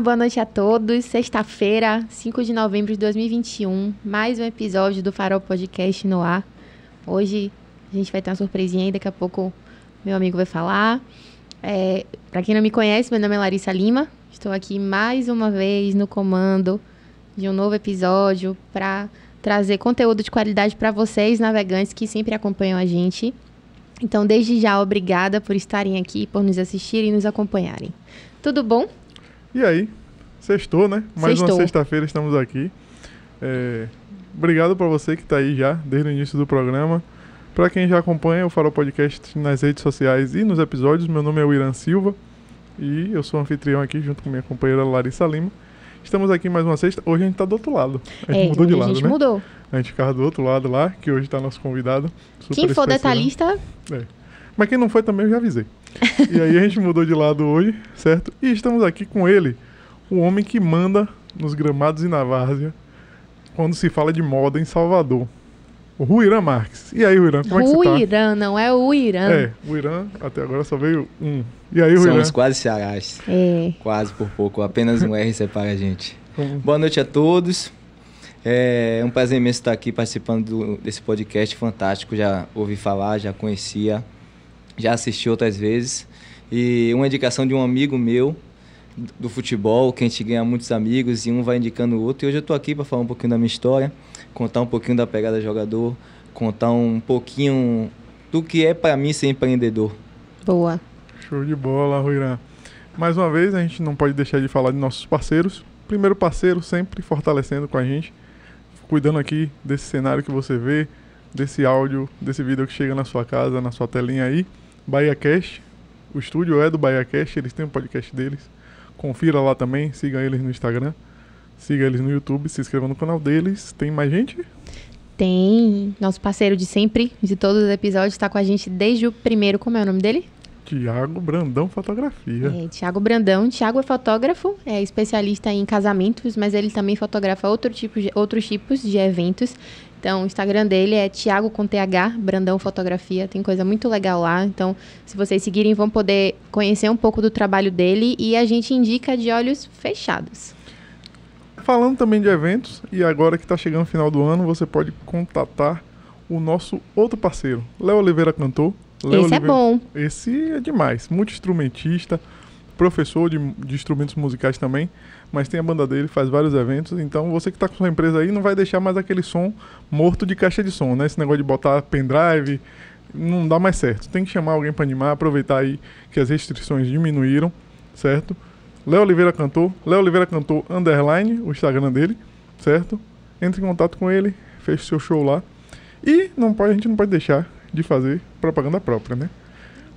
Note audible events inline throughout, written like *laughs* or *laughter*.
Boa noite a todos. Sexta-feira, 5 de novembro de 2021, mais um episódio do Farol Podcast no ar. Hoje a gente vai ter uma surpresinha aí, daqui a pouco meu amigo vai falar. É, para quem não me conhece, meu nome é Larissa Lima. Estou aqui mais uma vez no comando de um novo episódio para trazer conteúdo de qualidade para vocês, navegantes que sempre acompanham a gente. Então, desde já, obrigada por estarem aqui, por nos assistirem e nos acompanharem. Tudo bom? E aí? Sextou, né? Mais Sextou. uma sexta-feira estamos aqui. É, obrigado para você que está aí já, desde o início do programa. Para quem já acompanha o Farol Podcast nas redes sociais e nos episódios, meu nome é Irã Silva e eu sou anfitrião aqui junto com minha companheira Larissa Lima. Estamos aqui mais uma sexta. Hoje a gente está do outro lado. A gente é, mudou de lado, né? A gente né? mudou. A gente ficava do outro lado lá, que hoje está nosso convidado. quem for detalhista. É. Mas quem não foi também eu já avisei. e aí a gente mudou de lado hoje, certo? E estamos aqui com ele, o homem que manda nos gramados e na várzea quando se fala de moda em Salvador. O Ruirã Marques. E aí, Ruirã, como é que você tá? Ruirã, não é o Irã. É, o Irã até agora só veio um. E aí, Ruirã? Somos quase cearás. É. Quase por pouco, apenas um R separa a gente. Boa noite a todos. É um prazer imenso estar aqui participando do, desse podcast fantástico. Já ouvi falar, já conhecia, já assisti outras vezes. E uma indicação de um amigo meu do futebol, que a gente ganha muitos amigos e um vai indicando o outro. E hoje eu estou aqui para falar um pouquinho da minha história contar um pouquinho da pegada jogador, contar um pouquinho do que é para mim ser empreendedor. Boa. Show de bola, Ruirã. Mais uma vez, a gente não pode deixar de falar de nossos parceiros. Primeiro parceiro sempre fortalecendo com a gente, cuidando aqui desse cenário que você vê, desse áudio, desse vídeo que chega na sua casa, na sua telinha aí. Bahia Cast, o estúdio é do Bahia Cast, eles têm um podcast deles. Confira lá também, siga eles no Instagram. Siga eles no YouTube, se inscreva no canal deles. Tem mais gente? Tem. Nosso parceiro de sempre, de todos os episódios, está com a gente desde o primeiro. Como é o nome dele? Tiago Brandão Fotografia. É, Tiago Brandão. Tiago é fotógrafo, é especialista em casamentos, mas ele também fotografa outro tipo de, outros tipos de eventos. Então, o Instagram dele é Tiago com TH, Brandão Fotografia. Tem coisa muito legal lá. Então, se vocês seguirem, vão poder conhecer um pouco do trabalho dele e a gente indica de olhos fechados. Falando também de eventos, e agora que está chegando o final do ano, você pode contatar o nosso outro parceiro, Léo Oliveira Cantor. Léo Esse é Oliveira, é bom. Esse é demais. Multi-instrumentista, professor de, de instrumentos musicais também, mas tem a banda dele, faz vários eventos. Então você que está com sua empresa aí não vai deixar mais aquele som morto de caixa de som, né? Esse negócio de botar pendrive não dá mais certo. Tem que chamar alguém para animar, aproveitar aí que as restrições diminuíram, certo? Léo Oliveira Cantor, Léo Oliveira Cantor underline, o Instagram dele, certo? Entre em contato com ele, feche seu show lá. E não pode, a gente não pode deixar de fazer propaganda própria, né?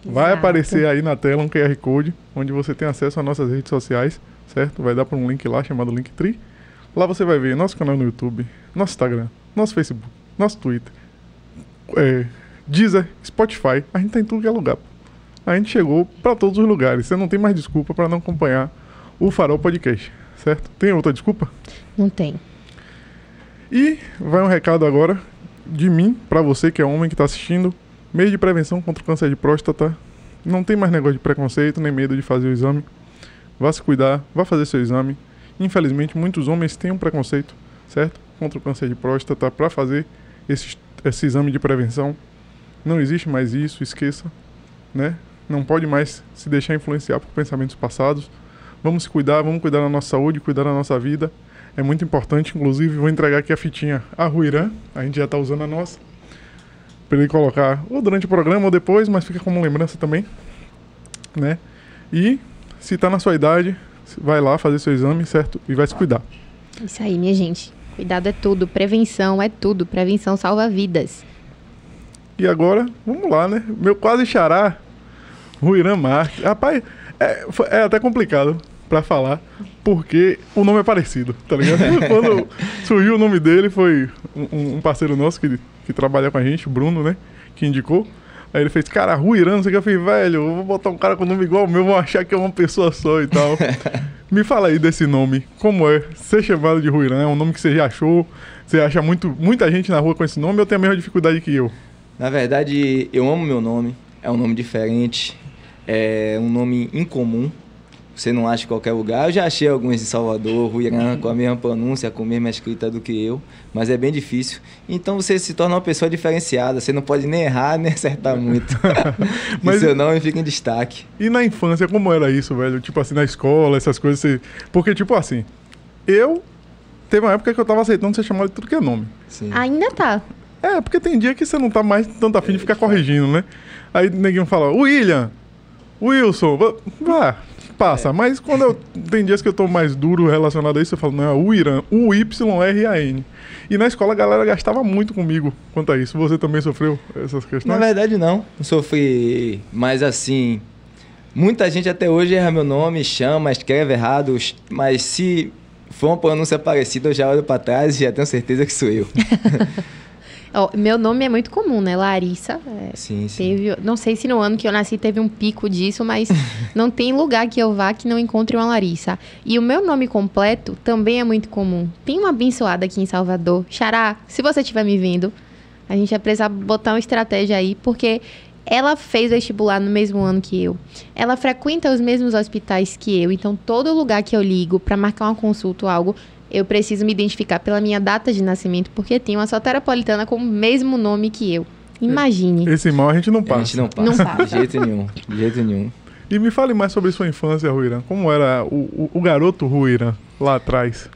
Vai Exato. aparecer aí na tela um QR Code, onde você tem acesso às nossas redes sociais, certo? Vai dar para um link lá chamado Linktree. Lá você vai ver nosso canal no YouTube, nosso Instagram, nosso Facebook, nosso Twitter, é, Deezer, Spotify. A gente tá em tudo que é lugar. A gente chegou para todos os lugares. Você não tem mais desculpa para não acompanhar o Farol Podcast, certo? Tem outra desculpa? Não tem. E vai um recado agora de mim para você que é homem que está assistindo. Meio de prevenção contra o câncer de próstata. Não tem mais negócio de preconceito nem medo de fazer o exame. Vá se cuidar, vá fazer seu exame. Infelizmente, muitos homens têm um preconceito, certo? Contra o câncer de próstata para fazer esse, esse exame de prevenção. Não existe mais isso, esqueça, né? Não pode mais se deixar influenciar por pensamentos passados. Vamos se cuidar, vamos cuidar da nossa saúde, cuidar da nossa vida. É muito importante, inclusive, vou entregar aqui a fitinha a Ruirã, a gente já está usando a nossa. Para ele colocar ou durante o programa ou depois, mas fica como lembrança também, né? E se está na sua idade, vai lá fazer seu exame, certo? E vai se cuidar. Isso aí, minha gente. Cuidado é tudo, prevenção é tudo, prevenção salva vidas. E agora, vamos lá, né? Meu quase xará, Ruirã Marques. Rapaz, é, é até complicado para falar, porque o nome é parecido, tá ligado? *laughs* Quando surgiu o nome dele, foi um, um, parceiro nosso que, que trabalha com a gente, o Bruno, né? Que indicou. Aí ele fez, cara, Ruirã, não sei o que. Eu falei, velho, eu vou botar um cara com nome igual ao meu, vão achar que é uma pessoa só e tal. *laughs* Me fala aí desse nome. Como é ser chamado de Ruirã? É um nome que você já achou? Você acha muito, muita gente na rua com esse nome ou tem a mesma dificuldade que eu? Na verdade, eu amo meu nome. É um nome diferente. É um nome incomum você não acha em qualquer lugar. Eu já achei alguns em Salvador, Ruirã, com a mesma pronúncia, com a mesma escrita do que eu, mas é bem difícil. Então você se torna uma pessoa diferenciada, você não pode nem errar, nem acertar *laughs* muito. mas seu nome fica em destaque. E na infância, como era isso, velho? Tipo assim, na escola, essas coisas. Você... Porque, tipo assim, eu. Teve uma época que eu tava aceitando ser chamado de tudo que é nome. Sim. Ainda tá. É, porque tem dia que você não tá mais tanto afim de ficar corrigindo, né? Aí ninguém fala, William, Wilson, vá, passa. É. Mas quando eu. Tem dias que eu tô mais duro relacionado a isso, eu falo, não, é o Irã, U, Y, R A N. E na escola a galera gastava muito comigo quanto a isso. Você também sofreu essas questões? Na verdade, não. Não sofri. Mas assim. Muita gente até hoje erra meu nome, chama, escreve errado, mas se for uma pronúncia parecida, eu já olho para trás e já tenho certeza que sou eu. *laughs* Meu nome é muito comum, né? Larissa. É, sim, sim. Teve, não sei se no ano que eu nasci teve um pico disso, mas *laughs* não tem lugar que eu vá que não encontre uma Larissa. E o meu nome completo também é muito comum. Tem uma abençoada aqui em Salvador. Xará, se você estiver me vendo, a gente vai precisar botar uma estratégia aí, porque ela fez vestibular no mesmo ano que eu. Ela frequenta os mesmos hospitais que eu. Então, todo lugar que eu ligo para marcar uma consulta ou algo, eu preciso me identificar pela minha data de nascimento, porque tem uma soteropolitana com o mesmo nome que eu. Imagine. Esse mal a gente não passa. A gente não passa. Não passa. De jeito nenhum. De jeito nenhum. E me fale mais sobre sua infância, Ruirã. Como era o, o, o garoto Ruirã lá atrás?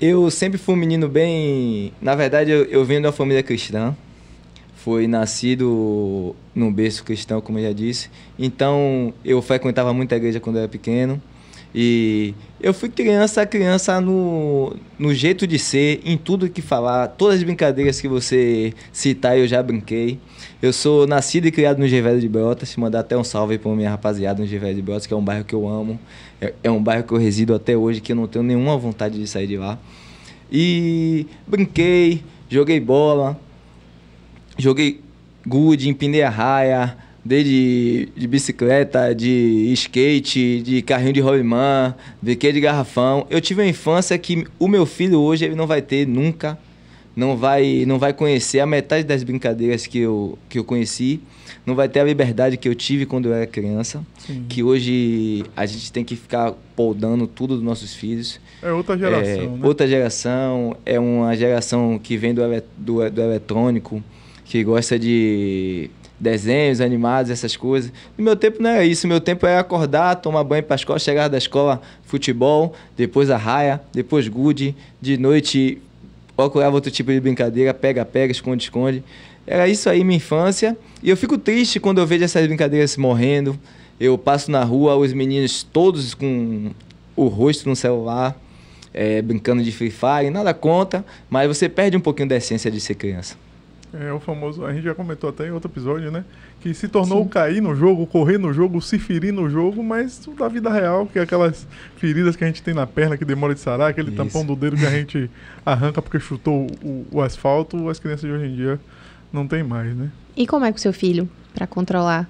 Eu sempre fui um menino bem. Na verdade, eu, eu venho de uma família cristã. Fui nascido num berço cristão, como eu já disse. Então, eu frequentava muito a igreja quando eu era pequeno. E eu fui criança, criança no, no jeito de ser, em tudo que falar, todas as brincadeiras que você citar eu já brinquei. Eu sou nascido e criado no Gevelho de Brotas, mandar até um salve para minha rapaziada no Gevelho de Brotas, que é um bairro que eu amo. É, é um bairro que eu resido até hoje, que eu não tenho nenhuma vontade de sair de lá. E brinquei, joguei bola, joguei gude, empinei a raia, desde de bicicleta, de skate, de carrinho de rolimã, biqueira de garrafão. Eu tive uma infância que o meu filho hoje ele não vai ter nunca, não vai, não vai conhecer a metade das brincadeiras que eu, que eu conheci, não vai ter a liberdade que eu tive quando eu era criança, Sim. que hoje a gente tem que ficar poldando tudo dos nossos filhos. É outra geração, é, né? Outra geração, é uma geração que vem do, do, do eletrônico, que gosta de desenhos animados, essas coisas. No meu tempo não era isso. Meu tempo era acordar, tomar banho para a escola, chegar da escola, futebol, depois a raia, depois gude, de noite procurava outro tipo de brincadeira, pega-pega, esconde-esconde. Era isso aí minha infância. E eu fico triste quando eu vejo essas brincadeiras morrendo. Eu passo na rua, os meninos todos com o rosto no celular, é, brincando de Free Fire, nada conta, mas você perde um pouquinho da essência de ser criança. É o famoso, a gente já comentou até em outro episódio, né? Que se tornou Sim. cair no jogo, correr no jogo, se ferir no jogo, mas da vida real, que é aquelas feridas que a gente tem na perna que demora de sarar, aquele Isso. tampão do dedo que a gente arranca porque chutou o, o, asfalto, as crianças de hoje em dia não tem mais, né? E como é com seu filho, para controlar?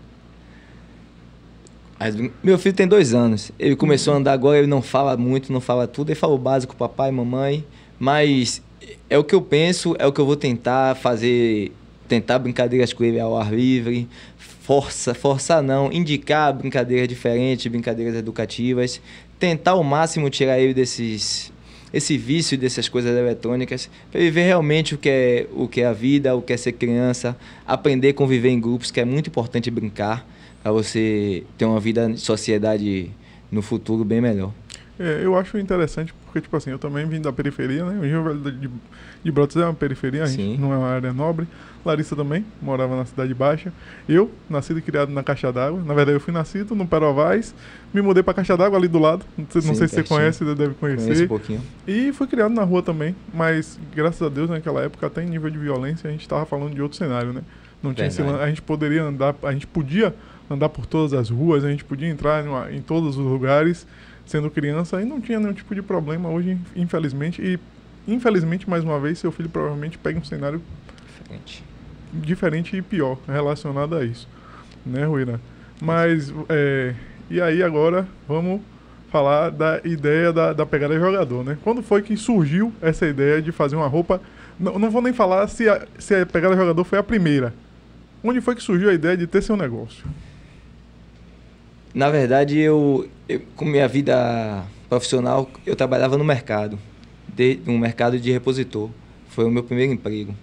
Meu filho tem dois anos. Ele começou a andar agora, ele não fala muito, não fala tudo. Ele fala o básico, papai, mamãe. Mas é o que eu penso, é o que eu vou tentar fazer, tentar brincadeiras com ele ao ar livre, força, forçar não, indicar brincadeiras diferentes, brincadeiras educativas, tentar ao máximo tirar ele desses esse vício dessas coisas eletrônicas, para ele ver realmente o que é o que é a vida, o que é ser criança, aprender a conviver em grupos, que é muito importante brincar para você ter uma vida de sociedade no futuro bem melhor. É, eu acho interessante porque, tipo assim, eu também vim da periferia, né? O Rio Velho de, de Brotas é uma periferia, a gente não é uma área nobre. Larissa também, morava na Cidade Baixa. Eu, nascido e criado na Caixa d'Água. Na verdade, eu fui nascido no Perovais, me mudei pra Caixa d'Água ali do lado. Não sei, Sim, não sei se você conhece, deve conhecer. Conheço um pouquinho. E fui criado na rua também, mas graças a Deus, naquela época, até em nível de violência, a gente tava falando de outro cenário, né? Não tinha esse, a gente poderia andar, a gente podia andar por todas as ruas, a gente podia entrar em, em todos os lugares sendo criança e não tinha nenhum tipo de problema. Hoje, infelizmente, e infelizmente, mais uma vez, seu filho provavelmente pega um cenário diferente, diferente e pior relacionado a isso. Né, Ruína? Mas, é, e aí agora vamos falar da ideia da, da pegada jogador, né? Quando foi que surgiu essa ideia de fazer uma roupa... Não, não vou nem falar se a, se a pegada jogador foi a primeira. Onde foi que surgiu a ideia de ter seu negócio? Na verdade, eu, eu, com minha vida profissional, eu trabalhava no mercado, de, no mercado de repositor. Foi o meu primeiro emprego.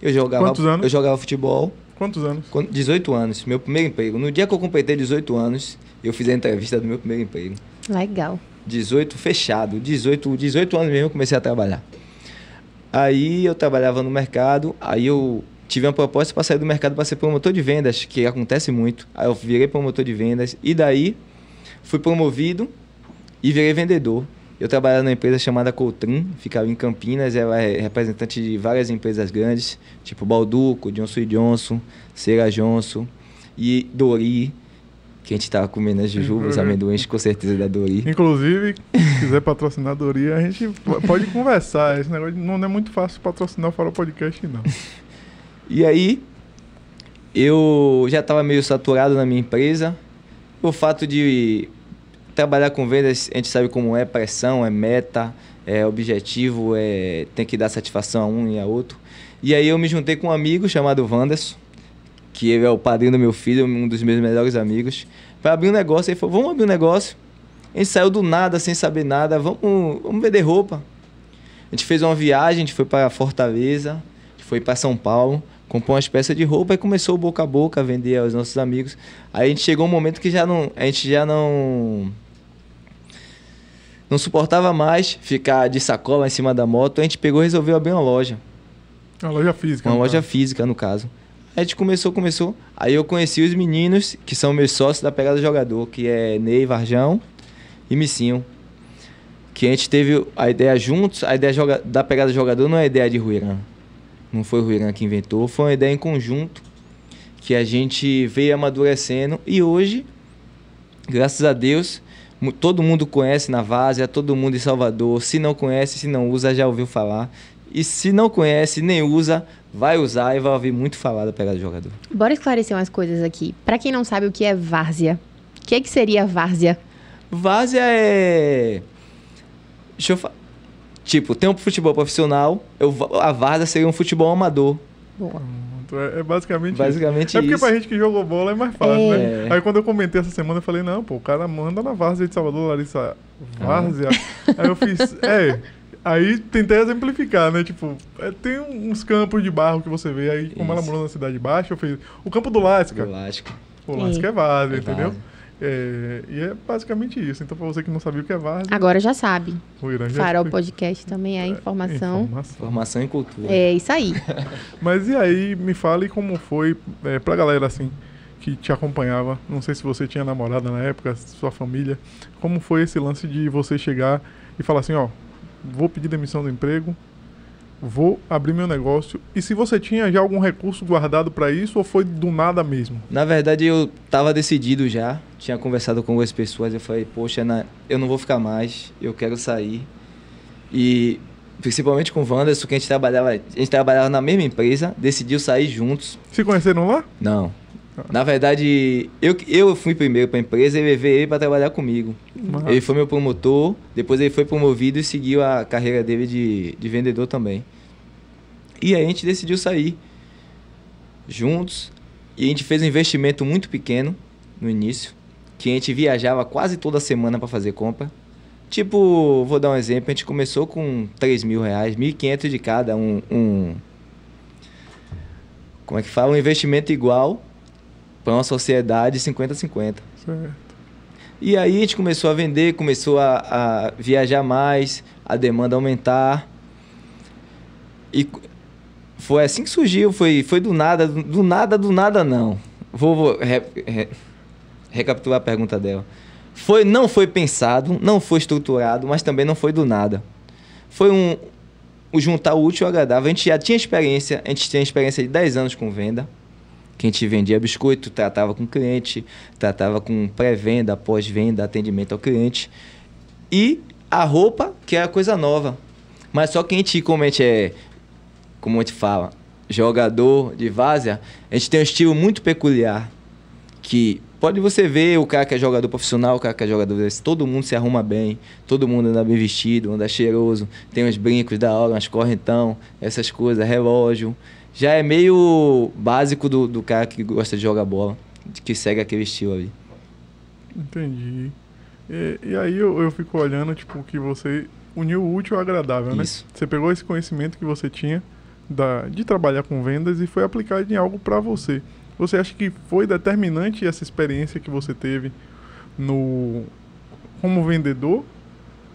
Eu jogava, Quantos anos? Eu jogava futebol. Quantos anos? 18 anos, meu primeiro emprego. No dia que eu completei 18 anos, eu fiz a entrevista do meu primeiro emprego. Legal. 18 fechado, 18, 18 anos mesmo eu comecei a trabalhar. Aí eu trabalhava no mercado, aí eu tive uma proposta para sair do mercado para ser promotor de vendas, que acontece muito. Aí eu virei promotor de vendas e daí fui promovido e virei vendedor. Eu trabalhava numa empresa chamada Coutrin, ficava em Campinas, ela é representante de várias empresas grandes, tipo Balduco, Johnson Johnson, Cera Johnson e Dori, que a gente tava comendo as jujubas, uhum. amendoins, com certeza da Dori. Inclusive, *laughs* se quiser patrocinar a Dori, a gente pode conversar. Esse negócio não é muito fácil patrocinar o Farol Podcast, não. E aí, eu já estava meio saturado na minha empresa. O fato de trabalhar com vendas, a gente sabe como é pressão, é meta, é objetivo, é tem que dar satisfação a um e a outro. E aí eu me juntei com um amigo chamado Wanderson, que ele é o padrinho do meu filho, um dos meus melhores amigos, para abrir um negócio. Ele falou: "Vamos abrir um negócio". A gente saiu do nada, sem saber nada, vamos, vamos vender roupa. A gente fez uma viagem, a gente foi para Fortaleza, a gente foi para São Paulo, comprou umas peças de roupa e começou boca a boca a vender aos nossos amigos. Aí a gente chegou um momento que já não, a gente já não não suportava mais ficar de sacola em cima da moto. A gente pegou e resolveu abrir uma loja. Uma loja física. Uma loja caso. física, no caso. A gente começou, começou. Aí eu conheci os meninos que são meus sócios da Pegada Jogador, que é Ney Varjão e Missinho. Que a gente teve a ideia juntos. A ideia da Pegada Jogador não é a ideia de Ruirã não foi o Ruiran que inventou, foi uma ideia em conjunto que a gente veio amadurecendo e hoje, graças a Deus, todo mundo conhece na Várzea, todo mundo em Salvador. Se não conhece, se não usa, já ouviu falar. E se não conhece, nem usa, vai usar e vai ouvir muito falar da pegada do jogador. Bora esclarecer umas coisas aqui. Para quem não sabe o que é várzea, o que, é que seria várzea? Várzea é. Deixa eu falar. Tipo, tem um futebol profissional, eu, a Varda seria um futebol amador. Boa. É, é basicamente, basicamente isso. É porque pra gente que jogou bola é mais fácil, né? é. né? Aí quando eu comentei essa semana, eu falei, não, pô, o cara manda na Várzea de Salvador, Larissa Várzea. Ah. Aí eu fiz, é... Aí tentei exemplificar, né? Tipo, é, tem uns campos de barro que você vê. Aí, como Isso. ela morou na Cidade Baixa, eu fiz o campo do Lasca. Do Lasca. O Lasca é Várzea, é entendeu? Várzea. É, e é basicamente isso. Então, para você que não sabia o que é várzea... Agora já sabe. O Irã já Farol Podcast também é, é informação. informação. Informação e cultura. É isso aí. *laughs* Mas e aí, me fale como foi é, pra galera, assim, que te acompanhava. Não sei se você tinha namorada na época, sua família. Como foi esse lance de você chegar e falar assim, ó, vou pedir demissão do emprego, vou abrir meu negócio. E se você tinha já algum recurso guardado para isso ou foi do nada mesmo? Na verdade, eu estava decidido já. Tinha conversado com algumas pessoas. Eu falei, poxa, eu não vou ficar mais, eu quero sair. E principalmente com o Wanderson, que a gente trabalhava, a gente trabalhava na mesma empresa, decidiu sair juntos. Se conheceram lá? Não. Na verdade, eu, eu fui primeiro para a empresa e levei ele para trabalhar comigo. Ele foi meu promotor, depois ele foi promovido e seguiu a carreira dele de, de vendedor também. E aí a gente decidiu sair juntos e a gente fez um investimento muito pequeno no início, que a gente viajava quase toda semana para fazer compra. Tipo, vou dar um exemplo, a gente começou com 3 mil reais, 1.500 de cada, um, um... Como é que fala? Um investimento igual para uma sociedade 50-50. Certo. E aí a gente começou a vender, começou a, a viajar mais, a demanda aumentar. E foi assim que surgiu, foi, foi do nada, do nada, do nada não. Vou, vou re, re, recapitular a pergunta dela. Foi, não foi pensado, não foi estruturado, mas também não foi do nada. Foi um, um juntar o útil ao agradável. A gente já tinha experiência, a gente tinha experiência de 10 anos com venda que a gente vendia biscoito, tratava com cliente, tratava com pré-venda, pós-venda, atendimento ao cliente. E a roupa, que é a coisa nova. Mas só que a gente, como a gente é, como a gente fala, jogador de várzea, a gente tem um estilo muito peculiar. Que pode você ver o cara que é jogador profissional, o cara que é jogador desse, todo mundo se arruma bem, todo mundo anda bem vestido, anda cheiroso, tem uns brincos da hora, umas correntão, essas coisas, relógio já é meio básico do, do cara que gosta de jogar bola, que segue aquele estilo ali. Entendi. E, e aí eu, eu fico olhando, tipo, que você uniu o útil ao agradável, né? Isso. Você pegou esse conhecimento que você tinha da, de trabalhar com vendas e foi aplicado em algo para você. Você acha que foi determinante essa experiência que você teve no como vendedor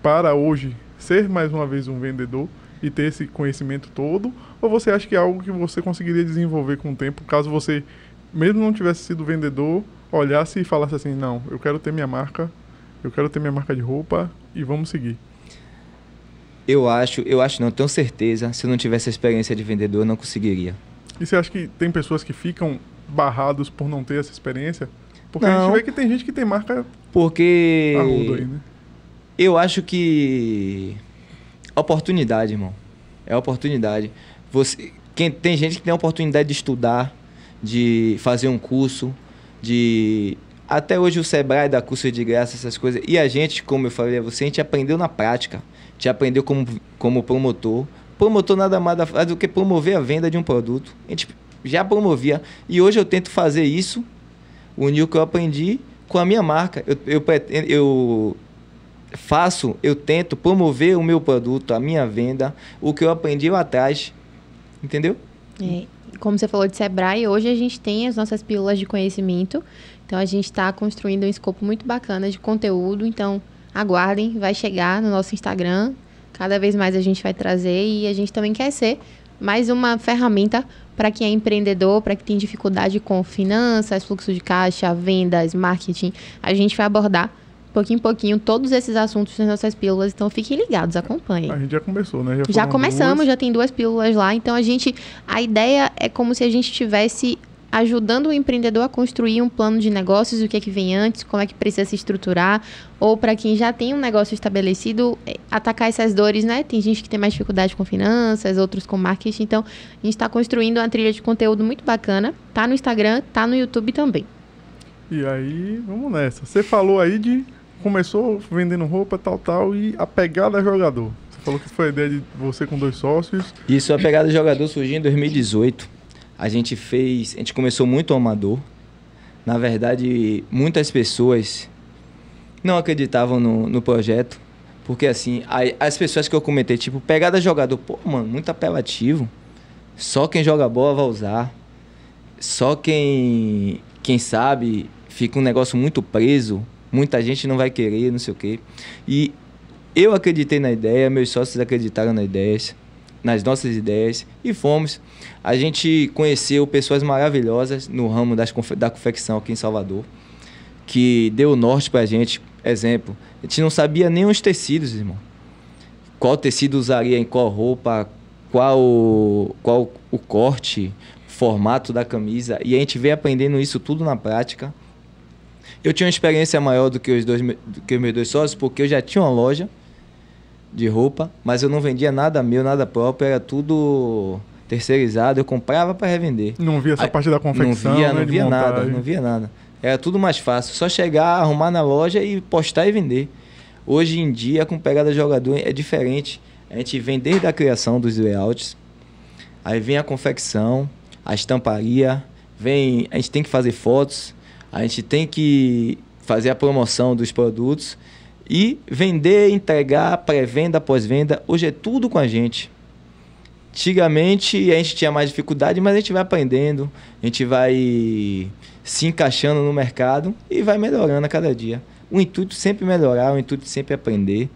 para hoje ser mais uma vez um vendedor e ter esse conhecimento todo? Ou você acha que é algo que você conseguiria desenvolver com o tempo, caso você, mesmo não tivesse sido vendedor, olhasse e falasse assim, não, eu quero ter minha marca, eu quero ter minha marca de roupa e vamos seguir? Eu acho, eu acho não, tenho certeza, se eu não tivesse a experiência de vendedor, eu não conseguiria. E você acha que tem pessoas que ficam barrados por não ter essa experiência? Porque não. a gente vê que tem gente que tem marca porque aí, né? Eu acho que oportunidade, irmão. É oportunidade. Você, quem tem gente que tem a oportunidade de estudar, de fazer um curso, de até hoje o Sebrae dá curso de graça, essas coisas. E a gente, como eu falei a você, a gente aprendeu na prática. A gente aprendeu como, como promotor. Promotor nada mais faz do que promover a venda de um produto. A gente já promovia. E hoje eu tento fazer isso, unir o que eu aprendi com a minha marca. Eu, eu, eu faço, eu tento promover o meu produto, a minha venda, o que eu aprendi lá atrás. Entendeu? É, como você falou de Sebrae, hoje a gente tem as nossas pílulas de conhecimento. Então a gente está construindo um escopo muito bacana de conteúdo. Então aguardem, vai chegar no nosso Instagram. Cada vez mais a gente vai trazer e a gente também quer ser mais uma ferramenta para quem é empreendedor, para quem tem dificuldade com finanças, fluxo de caixa, vendas, marketing. A gente vai abordar pouquinho em pouquinho todos esses assuntos nas nossas pílulas. Então fiquem ligados, acompanhem. A gente já começou, né? Já, já começamos, duas. já tem duas pílulas lá. Então a gente. A ideia é como se a gente tivesse ajudando o empreendedor a construir um plano de negócios, o que é que vem antes, como é que precisa se estruturar, ou para quem já tem um negócio estabelecido, é, atacar essas dores, né? Tem gente que tem mais dificuldade com finanças, outros com marketing, então a gente está construindo uma trilha de conteúdo muito bacana, tá no Instagram, tá no YouTube também. E aí, vamos nessa. Você falou aí de começou vendendo roupa, tal, tal, e a pegada jogador. Você falou que foi a ideia de você com dois sócios. Isso, a pegada jogador surgiu em 2018. A gente fez, a gente começou muito amador. Na verdade, muitas pessoas não acreditavam no, no projeto. Porque assim, as pessoas que eu comentei, tipo, pegada jogador, pô, mano, muito apelativo. Só quem joga bola vai usar. Só quem, quem sabe fica um negócio muito preso muita gente não vai querer, não sei o quê. E eu acreditei na ideia, meus sócios acreditaram na ideia, nas nossas ideias e fomos. A gente conheceu pessoas maravilhosas no ramo das, da confecção aqui em Salvador, que deu norte pra gente. Exemplo, a gente não sabia nem os tecidos, irmão. Qual tecido usaria em qual roupa, qual, qual o corte, formato da camisa. E a gente veio aprendendo isso tudo na prática. Eu tinha uma experiência maior do que os dois, do que meus dois sócios, porque eu já tinha uma loja de roupa, mas eu não vendia nada meu, nada próprio, era tudo terceirizado, eu comprava para revender. Não via essa Aí, parte da confecção, Não via, né, não via nada, não via nada. Era tudo mais fácil, só chegar, arrumar na loja e postar e vender. Hoje em dia, com pegada jogador, é diferente. A gente vem desde a criação dos layouts, aí vem a confecção, a estamparia, vem, a gente tem que fazer fotos, a gente tem que fazer a promoção dos produtos e vender, entregar, pré-venda, pós-venda. Hoje é tudo com a gente. Antigamente a gente tinha mais dificuldade, mas a gente vai aprendendo, a gente vai se encaixando no mercado e vai melhorando a cada dia. O intuito sempre melhorar, o intuito sempre aprender.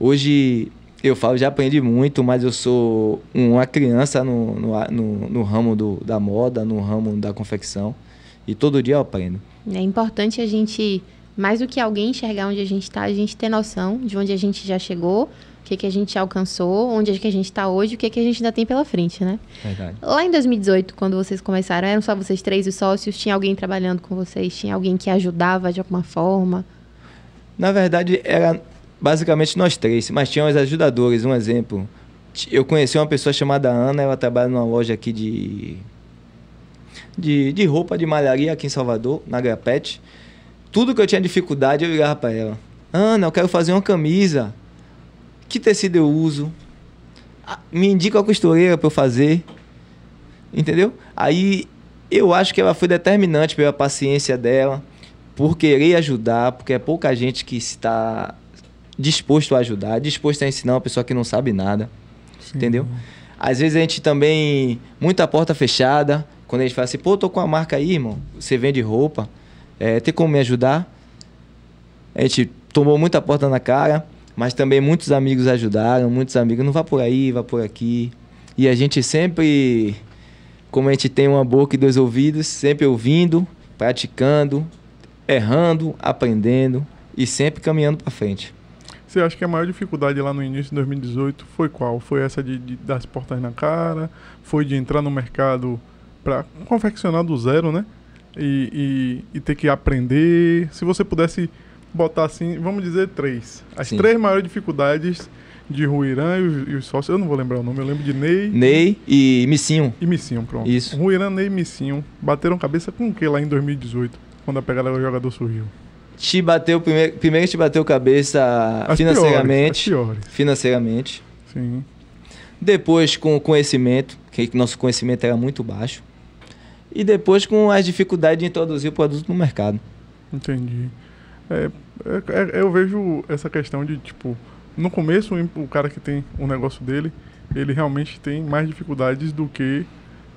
Hoje eu falo, já aprendi muito, mas eu sou uma criança no, no, no, no ramo do, da moda, no ramo da confecção. E todo dia eu aprendo. É importante a gente, mais do que alguém enxergar onde a gente está, a gente ter noção de onde a gente já chegou, o que, que a gente alcançou, onde é que a gente está hoje, o que, que a gente ainda tem pela frente, né? Verdade. Lá em 2018, quando vocês começaram, eram só vocês três os sócios? Tinha alguém trabalhando com vocês? Tinha alguém que ajudava de alguma forma? Na verdade, era basicamente nós três, mas tinha os ajudadores. Um exemplo, eu conheci uma pessoa chamada Ana, ela trabalha numa loja aqui de de, de roupa de malharia aqui em Salvador, na Grapete. Tudo que eu tinha dificuldade, eu ligava para ela. Ana, eu quero fazer uma camisa. Que tecido eu uso? Ah, me indica a costureira para eu fazer. Entendeu? Aí eu acho que ela foi determinante pela paciência dela, por querer ajudar, porque é pouca gente que está disposto a ajudar, disposto a ensinar uma pessoa que não sabe nada. Sim. Entendeu? Às vezes a gente também, muita porta fechada, quando a gente fala assim, pô, tô com a marca aí, irmão, você vende roupa, é, tem como me ajudar? A gente tomou muita porta na cara, mas também muitos amigos ajudaram, muitos amigos, não vá por aí, vá por aqui. E a gente sempre, como a gente tem uma boca e dois ouvidos, sempre ouvindo, praticando, errando, aprendendo e sempre caminhando para frente. Você acha que a maior dificuldade lá no início de 2018 foi qual? Foi essa de, de dar as portas na cara? Foi de entrar no mercado para confeccionar do zero, né? E, e, e, ter que aprender. Se você pudesse botar assim, vamos dizer três. As Sim. três maiores dificuldades de Ruirã e os, e os, sócios. Eu não vou lembrar o nome, eu lembro de Ney. Ney e Missinho. E Missinho, pronto. Isso. Ruirã, Ney e Missinho bateram cabeça com o que lá em 2018, quando a pegada do jogador surgiu? Te bateu primeiro, primeiro te bateu cabeça as financeiramente. Piores, piores. Financeiramente. Sim. Depois com o conhecimento, que nosso conhecimento era muito baixo. E depois com as dificuldades de introduzir o produto no mercado. Entendi. É, é, é, eu vejo essa questão de, tipo, no começo o cara que tem o um negócio dele, ele realmente tem mais dificuldades do que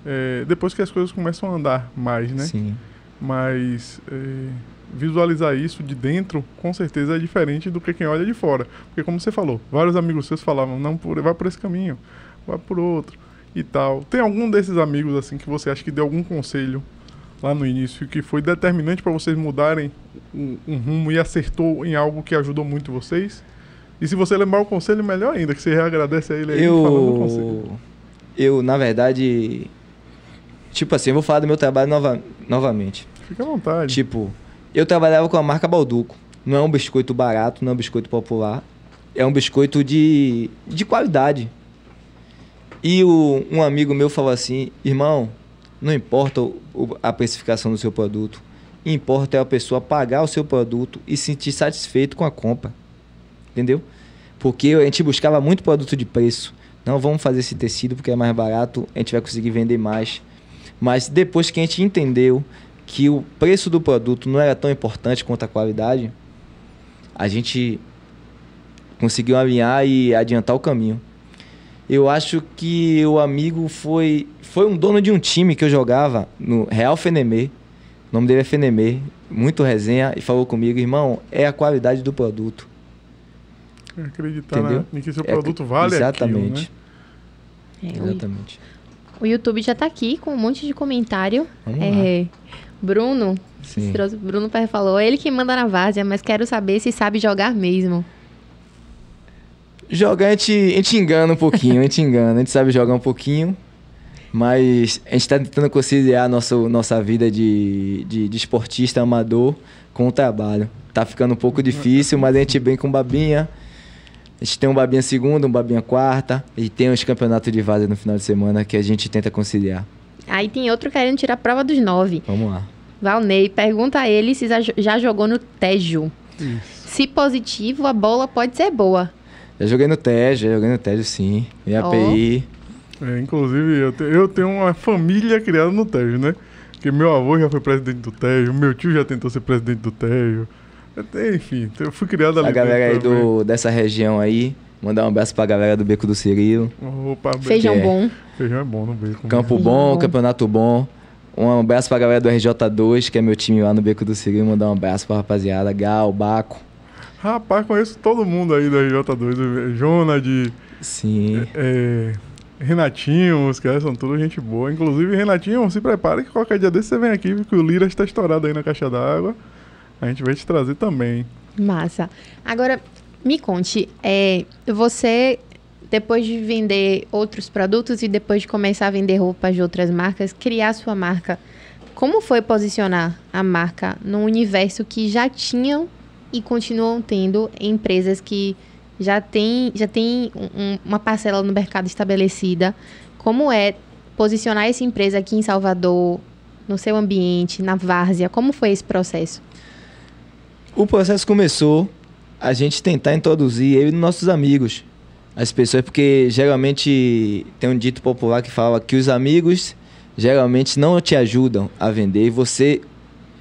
é, depois que as coisas começam a andar mais, né? Sim. Mas é, visualizar isso de dentro, com certeza é diferente do que quem olha de fora. Porque como você falou, vários amigos seus falavam, não, por, vai por esse caminho, vai por outro e tal. Tem algum desses amigos assim que você acha que deu algum conselho lá no início que foi determinante para vocês mudarem um, um, rumo e acertou em algo que ajudou muito vocês? E se você lembrar o conselho, melhor ainda, que você agradece a ele aí eu... falando o conselho. Eu, na verdade, tipo assim, eu vou falar do meu trabalho nova, novamente. Fica à vontade. Tipo, eu trabalhava com a marca Balduco. Não é um biscoito barato, não é um biscoito popular. É um biscoito de, de qualidade. E o, um amigo meu falou assim: irmão, não importa o, a precificação do seu produto, importa é a pessoa pagar o seu produto e se sentir satisfeito com a compra. Entendeu? Porque a gente buscava muito produto de preço. Não, vamos fazer esse tecido porque é mais barato, a gente vai conseguir vender mais. Mas depois que a gente entendeu que o preço do produto não era tão importante quanto a qualidade, a gente conseguiu alinhar e adiantar o caminho. Eu acho que o amigo foi foi um dono de um time que eu jogava no Real Fenemê. O nome dele é Fenemê, muito resenha, e falou comigo, irmão, é a qualidade do produto. É acreditar né? em que seu é produto é, vale Exatamente. Aquilo, né? é, exatamente. O YouTube já está aqui com um monte de comentário. Vamos é, lá. Bruno, Sim. Bruno falou, ele que manda na várzea, mas quero saber se sabe jogar mesmo. Jogar a gente, a gente engana um pouquinho, a gente engana, a gente sabe jogar um pouquinho, mas a gente está tentando conciliar nosso, nossa vida de, de, de, esportista amador com o trabalho. Tá ficando um pouco difícil, mas a gente vem com babinha. A gente tem um babinha segunda, um babinha quarta e tem os campeonatos de vaza no final de semana que a gente tenta conciliar. Aí tem outro querendo tirar a prova dos nove. Vamos lá. Valnei, pergunta a ele se já jogou no Tejo. Isso. Se positivo, a bola pode ser boa. Já joguei no Tejo, já joguei no Tejo sim. Em API. Oh. É, inclusive, eu, te, eu tenho uma família criada no Tejo, né? Porque meu avô já foi presidente do Tejo, meu tio já tentou ser presidente do Tejo. Enfim, eu fui criado ali. A galera aí do, dessa região aí, Mandar um abraço pra galera do Beco do Cirilo. Opa, Feijão é. bom. Feijão é bom no Beco. Campo bom, bom, campeonato bom. Um abraço pra galera do RJ2, que é meu time lá no Beco do Cirilo. Mandar um abraço pra rapaziada. Gal, Baco. Rapaz, conheço todo mundo aí do RJ2. Jonad. Sim. É, Renatinho, os caras são tudo gente boa. Inclusive, Renatinho, se prepare que qualquer dia desse você vem aqui, porque o Lira está estourado aí na caixa d'água. A gente vai te trazer também. Massa. Agora, me conte, é, você, depois de vender outros produtos e depois de começar a vender roupas de outras marcas, criar sua marca, como foi posicionar a marca num universo que já tinham e continuam tendo empresas que já têm já tem um, uma parcela no mercado estabelecida? Como é posicionar essa empresa aqui em Salvador, no seu ambiente, na várzea? Como foi esse processo? O processo começou a gente tentar introduzir ele nos nossos amigos. As pessoas, porque geralmente tem um dito popular que fala que os amigos geralmente não te ajudam a vender e você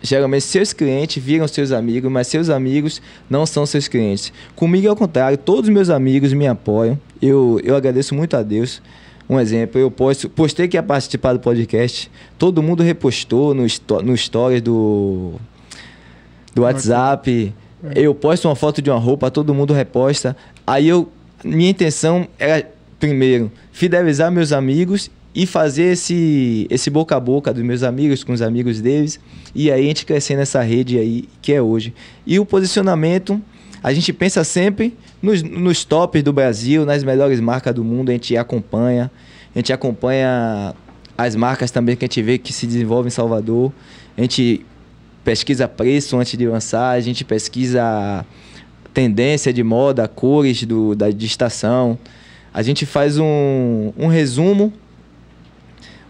geralmente seus clientes viram seus amigos, mas seus amigos não são seus clientes. Comigo é o contrário, todos os meus amigos me apoiam. Eu, eu agradeço muito a Deus. Um exemplo, eu posto, postei que ia participar do podcast, todo mundo repostou no, no stories do, do WhatsApp. Eu posto uma foto de uma roupa, todo mundo reposta. Aí eu, minha intenção era, primeiro, fidelizar meus amigos e fazer esse, esse boca a boca dos meus amigos com os amigos deles e aí a gente crescer nessa rede aí que é hoje. E o posicionamento, a gente pensa sempre nos, nos tops do Brasil, nas melhores marcas do mundo, a gente acompanha, a gente acompanha as marcas também que a gente vê que se desenvolvem em Salvador, a gente pesquisa preço antes de lançar, a gente pesquisa tendência de moda, cores do, da, de estação, a gente faz um, um resumo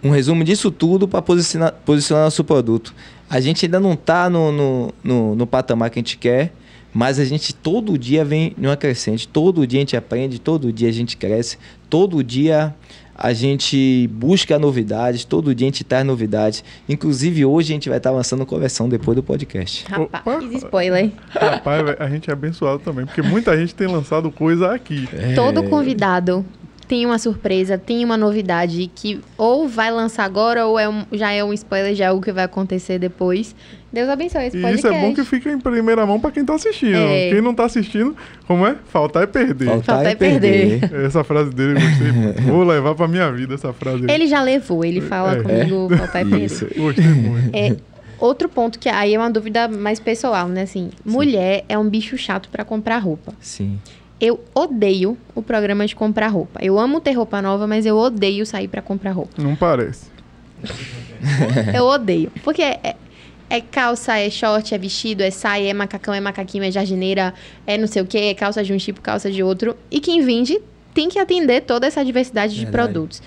um resumo disso tudo para posicionar, posicionar nosso produto. A gente ainda não está no, no, no, no, patamar que a gente quer, mas a gente todo dia vem numa crescente. Todo dia a gente aprende, todo dia a gente cresce, todo dia a gente busca novidades, todo dia a gente traz novidades. Inclusive, hoje a gente vai estar lançando coleção depois do podcast. Rapaz, spoiler. Rapaz, a gente é abençoado também, porque muita gente tem lançado coisa aqui. É... Todo convidado tem uma surpresa, tem uma novidade que ou vai lançar agora ou é um, já é um spoiler, já é o que vai acontecer depois. Deus abençoe esse podcast. E isso é bom que fica em primeira mão para quem tá assistindo. É. Quem não tá assistindo, como é? Faltar é perder. Faltar, Faltar é, é perder. perder. *laughs* Essa frase dele eu gostei muito. Vou levar pra minha vida essa frase. Ele já levou, ele fala é. comigo, é. faltar é perder. Isso. Gostei muito. É, outro ponto que aí é uma dúvida mais pessoal, né? Assim, Sim. mulher é um bicho chato para comprar roupa. Sim. Eu odeio o programa de comprar roupa. Eu amo ter roupa nova, mas eu odeio sair para comprar roupa. Não parece. *laughs* eu odeio. Porque é, é, calça, é short, é vestido, é saia, é macacão, é macaquinho, é jardineira, é não sei o que, é calça de um tipo, calça de outro. E quem vende tem que atender toda essa diversidade de produtos.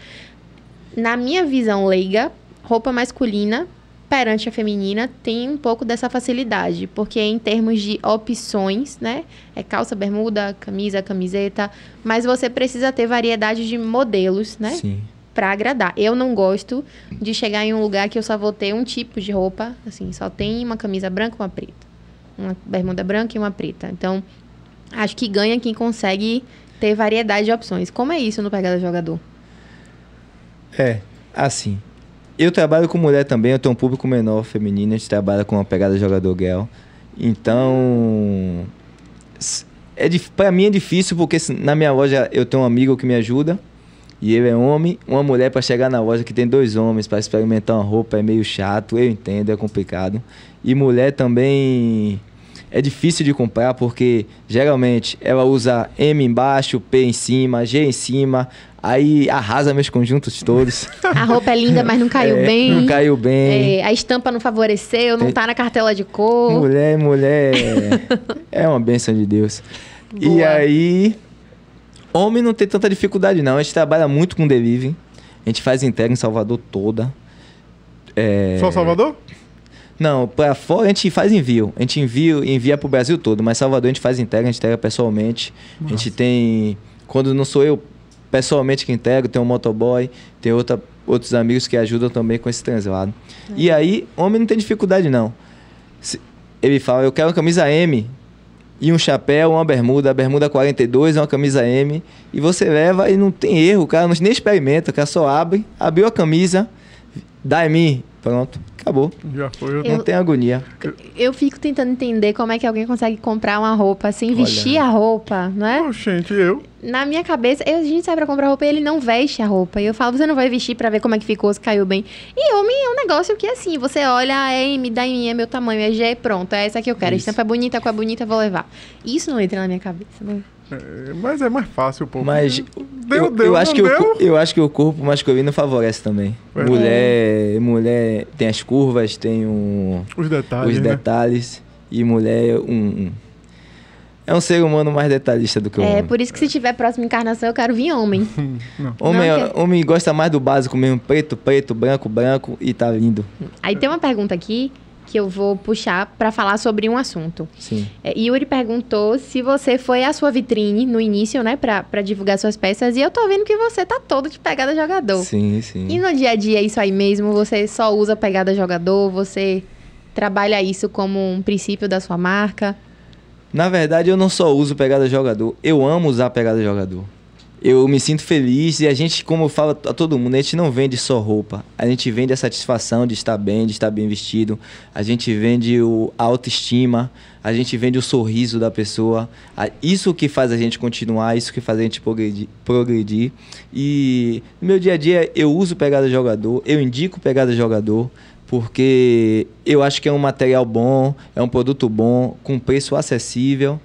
Na minha visão leiga, roupa masculina perante a feminina tem um pouco dessa facilidade, porque em termos de opções, né? É calça, bermuda, camisa, camiseta, mas você precisa ter variedade de modelos, né? Sim. Pra agradar. Eu não gosto de chegar em um lugar que eu só vou ter um tipo de roupa, assim, só tem uma camisa branca e uma preta. Uma bermuda branca e uma preta. Então, acho que ganha quem consegue ter variedade de opções. Como é isso no Pegada Jogador? É, assim, eu trabalho com mulher também, eu tenho um público menor feminino, a gente trabalha com uma pegada jogador girl. Então, é, para mim é difícil porque na minha loja eu tenho um amigo que me ajuda e ele é homem, uma mulher para chegar na loja que tem dois homens para experimentar uma roupa é meio chato, eu entendo, é complicado. E mulher também é difícil de comprar porque geralmente ela usa M embaixo, P em cima, G em cima, aí arrasa meus conjuntos todos. *laughs* A roupa é linda, mas não caiu *laughs* é, bem. Não caiu bem. É, a estampa não favoreceu, não tá na cartela de cor. Mulher, mulher *laughs* é uma benção de Deus. Boa. E aí, homem não tem tanta dificuldade não, a gente trabalha muito com delivery, a gente faz entrega em Salvador toda. É... Só Salvador? Não, para fora a gente faz envio. A gente envia, envia para o Brasil todo, mas Salvador a gente faz entrega, a gente entrega pessoalmente. Nossa. A gente tem. Quando não sou eu pessoalmente que entrego, tem um motoboy, tem outra, outros amigos que ajudam também com esse translado. É. E aí, homem não tem dificuldade não. Ele fala, eu quero uma camisa M e um chapéu, uma bermuda, a bermuda 42 é uma camisa M, e você leva e não tem erro, o cara não, nem experimenta, o cara só abre, abriu a camisa, dá em mim, pronto. Acabou. Já foi. Eu, não tem agonia. Eu fico tentando entender como é que alguém consegue comprar uma roupa sem vestir a roupa, não é? Oh, gente, eu. Na minha cabeça, eu, a gente sai pra comprar roupa e ele não veste a roupa. E eu falo, você não vai vestir pra ver como é que ficou, se caiu bem. E homem é um negócio que, assim, você olha, é M, dá em mim, é meu tamanho, é G, pronto, é essa que eu quero. Isso. A estampa é bonita, com a bonita, vou levar. Isso não entra na minha cabeça, não. É, mas é mais fácil, pô. Mas deu, eu, deu, eu acho que deu. O, eu acho que o corpo masculino favorece também. É. Mulher, mulher tem as curvas, tem um, os detalhes, os né? detalhes e mulher um, um, é um ser humano mais detalhista do que o é, homem. É por isso que se tiver próxima encarnação eu quero vir homem. *laughs* homem, Não, que... homem gosta mais do básico mesmo, preto, preto, branco, branco e tá lindo. Aí tem uma pergunta aqui que eu vou puxar para falar sobre um assunto. Sim. É, Yuri perguntou se você foi à sua vitrine no início, né, para divulgar suas peças, e eu tô vendo que você tá todo de pegada jogador. Sim, sim. E no dia a dia é isso aí mesmo? Você só usa pegada jogador? Você trabalha isso como um princípio da sua marca? Na verdade, eu não só uso pegada jogador, eu amo usar pegada jogador. Eu me sinto feliz e a gente, como eu falo a todo mundo, a gente não vende só roupa. A gente vende a satisfação de estar bem, de estar bem vestido. A gente vende o, a autoestima, a gente vende o sorriso da pessoa. Isso que faz a gente continuar, isso que faz a gente progredir. progredir. E no meu dia a dia eu uso pegada jogador, eu indico pegada jogador porque eu acho que é um material bom, é um produto bom, com preço acessível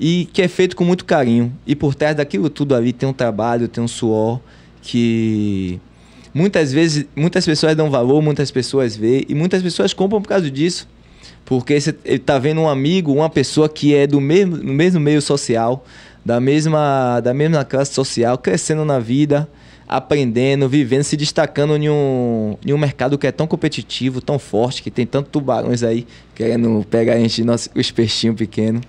e que é feito com muito carinho. E por trás daquilo tudo ali tem um trabalho, tem um suor que muitas vezes muitas pessoas dão valor, muitas pessoas vê e muitas pessoas compram por causa disso. Porque você, ele tá vendo um amigo, uma pessoa que é do mesmo, no mesmo meio social, da mesma, da mesma classe social, crescendo na vida, aprendendo, vivendo, se destacando em um, em um mercado que é tão competitivo, tão forte, que tem tantos tubarões aí querendo pegar a gente, nosso, os peixinhos pequenos,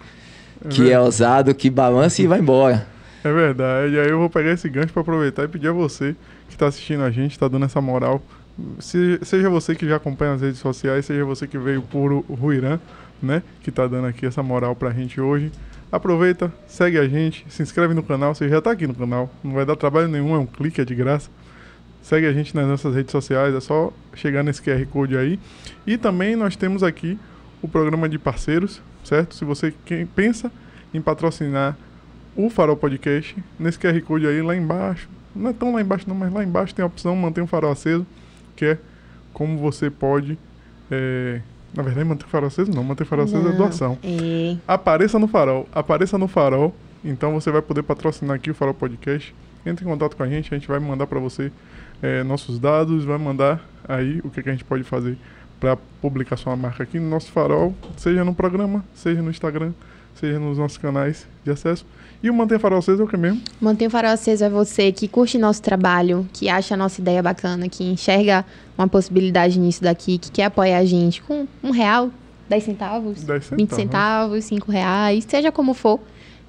que é ousado, que balança e vai embora. É verdade. Aí eu vou pegar esse gancho para aproveitar e pedir a você que está assistindo a gente, está dando essa moral. Se, seja você que já acompanha as redes sociais, seja você que veio por o Ruirã, né? Que está dando aqui essa moral para a gente hoje. Aproveita, segue a gente, se inscreve no canal, você já está aqui no canal, não vai dar trabalho nenhum, é um clique, é de graça. Segue a gente nas nossas redes sociais, é só chegar nesse QR Code aí. E também nós temos aqui o programa de parceiros, certo? Se você pensa em patrocinar o Farol Podcast, nesse QR Code aí lá embaixo, não é tão lá embaixo não, mas lá embaixo tem a opção manter um farol aceso, que é como você pode é, na verdade, manter farol aceso não, manter farol aceso é doação. É. Apareça no farol, apareça no farol. Então você vai poder patrocinar aqui o Farol Podcast. Entre em contato com a gente, a gente vai mandar para você é, nossos dados, vai mandar aí o que, que a gente pode fazer para publicar sua marca aqui no nosso farol, seja no programa, seja no Instagram, seja nos nossos canais de acesso. E o Mantenha Farol Aceso é o que mesmo? Mantenha Farol Aceso é você que curte nosso trabalho, que acha a nossa ideia bacana, que enxerga uma possibilidade nisso daqui, que quer apoiar a gente com um real, dez centavos, 10 centavos, 20 centavos, cinco reais, seja como for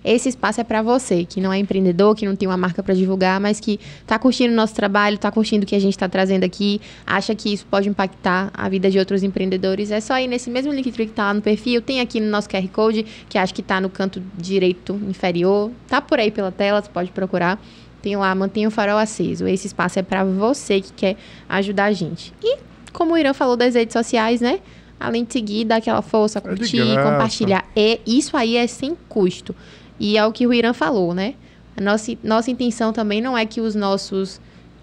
esse espaço é para você, que não é empreendedor, que não tem uma marca para divulgar, mas que está curtindo o nosso trabalho, está curtindo o que a gente está trazendo aqui, acha que isso pode impactar a vida de outros empreendedores. É só ir nesse mesmo link que está lá no perfil, tem aqui no nosso QR Code, que acho que está no canto direito inferior, tá por aí pela tela, você pode procurar. Tem lá, mantenha o farol aceso. Esse espaço é para você que quer ajudar a gente. E, como o Irã falou das redes sociais, né? Além de seguir, dar aquela força, é curtir, é compartilhar. E isso aí é sem custo. E é o que o Irã falou, né? A nossa, nossa intenção também não é que os nossos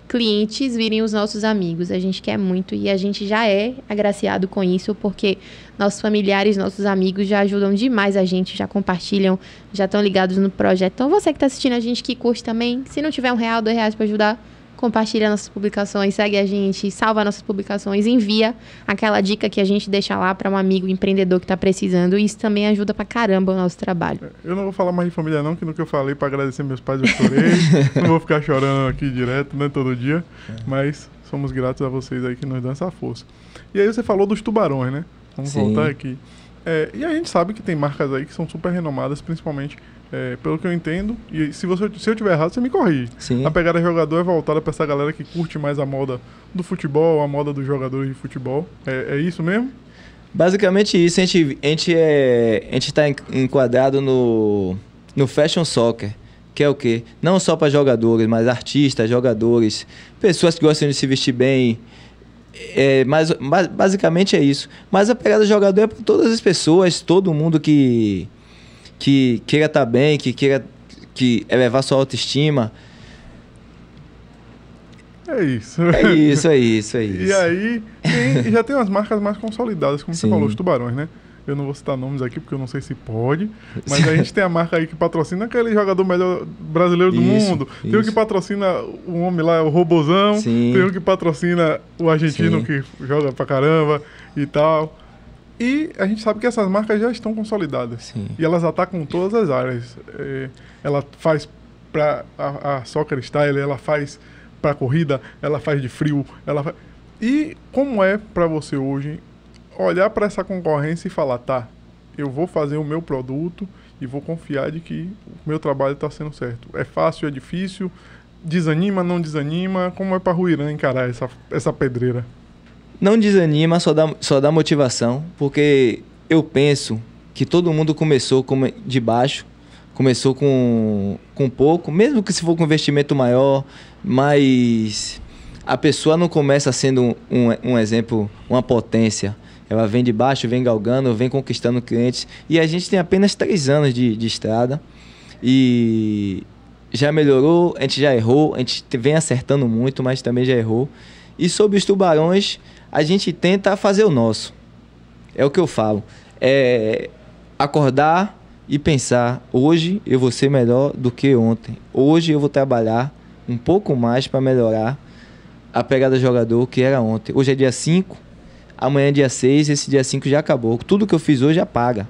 clientes virem os nossos amigos. A gente quer muito e a gente já é agraciado com isso, porque nossos familiares, nossos amigos já ajudam demais a gente, já compartilham, já estão ligados no projeto. Então, você que está assistindo a gente, que curte também, se não tiver um real, dois reais para ajudar, compartilha nossas publicações, segue a gente, salva nossas publicações, envia aquela dica que a gente deixa lá para um amigo empreendedor que está precisando. E isso também ajuda pra caramba o nosso trabalho. Eu não vou falar mais de família não, que no que eu falei para agradecer meus pais eu chorei. *laughs* não vou ficar chorando aqui direto, né, todo dia, é. mas somos gratos a vocês aí que nos dão essa força. E aí você falou dos tubarões, né? Vamos Sim. voltar aqui. É, e a gente sabe que tem marcas aí que são super renomadas, principalmente é, pelo que eu entendo, e se, você, se eu tiver errado, você me corrige. Sim. A pegada jogador é voltada para essa galera que curte mais a moda do futebol, a moda dos jogadores de futebol. É, é isso mesmo? Basicamente isso. A gente a gente é, a gente está enquadrado no no fashion soccer, que é o quê? Não só para jogadores, mas artistas, jogadores, pessoas que gostam de se vestir bem. É, mas, basicamente é isso. Mas a pegada jogador é para todas as pessoas, todo mundo que que queira estar tá bem, que queira que elevar sua autoestima. É isso. É isso, é isso, é *laughs* isso. E aí, tem, já tem umas marcas mais consolidadas, como Sim. você falou, os tubarões, né? Eu não vou citar nomes aqui porque eu não sei se pode. Mas a gente *laughs* tem a marca aí que patrocina aquele jogador melhor brasileiro do isso, mundo. Tem o que patrocina o homem lá, o Robozão. Sim. Tem o que patrocina o argentino Sim. que joga pra caramba e tal. E a gente sabe que essas marcas já estão consolidadas. Sim. E elas atacam todas as áreas. É, ela faz para a, a, Soccer Style, ela faz para corrida, ela faz de frio, ela. E como é para você hoje olhar para essa concorrência e falar, tá, eu vou fazer o meu produto e vou confiar de que o meu trabalho está sendo certo. É fácil, é difícil, desanima, não desanima? Como é para Ruirã encarar essa, essa pedreira? Não desanima, só dá, só dá motivação, porque eu penso que todo mundo começou de baixo, começou com, com pouco, mesmo que se for com investimento maior, mas a pessoa não começa sendo um, um, exemplo, uma potência. Ela vem de baixo, vem galgando, vem conquistando clientes. E a gente tem apenas três anos de, de estrada. E já melhorou, a gente já errou, a gente vem acertando muito, mas também já errou. E sobre os tubarões, a gente tenta fazer o nosso. É o que eu falo. É acordar e pensar: hoje eu vou ser melhor do que ontem. Hoje eu vou trabalhar um pouco mais para melhorar a pegada do jogador que era ontem. Hoje é dia 5, amanhã é dia 6, esse dia 5 já acabou. Tudo que eu fiz hoje apaga.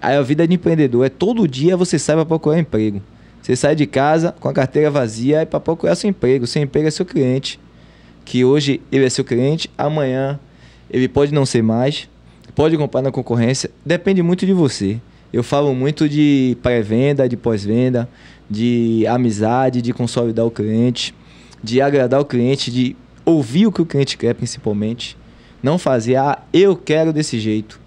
Aí a vida de empreendedor é todo dia você sai para procurar emprego. Você sai de casa com a carteira vazia e para procurar seu emprego. Seu emprego é seu cliente. Que hoje ele é seu cliente, amanhã ele pode não ser mais, pode comprar na concorrência. Depende muito de você. Eu falo muito de pré-venda, de pós-venda, de amizade, de consolidar o cliente de agradar o cliente, de ouvir o que o cliente quer, principalmente. Não fazer, ah, eu quero desse jeito.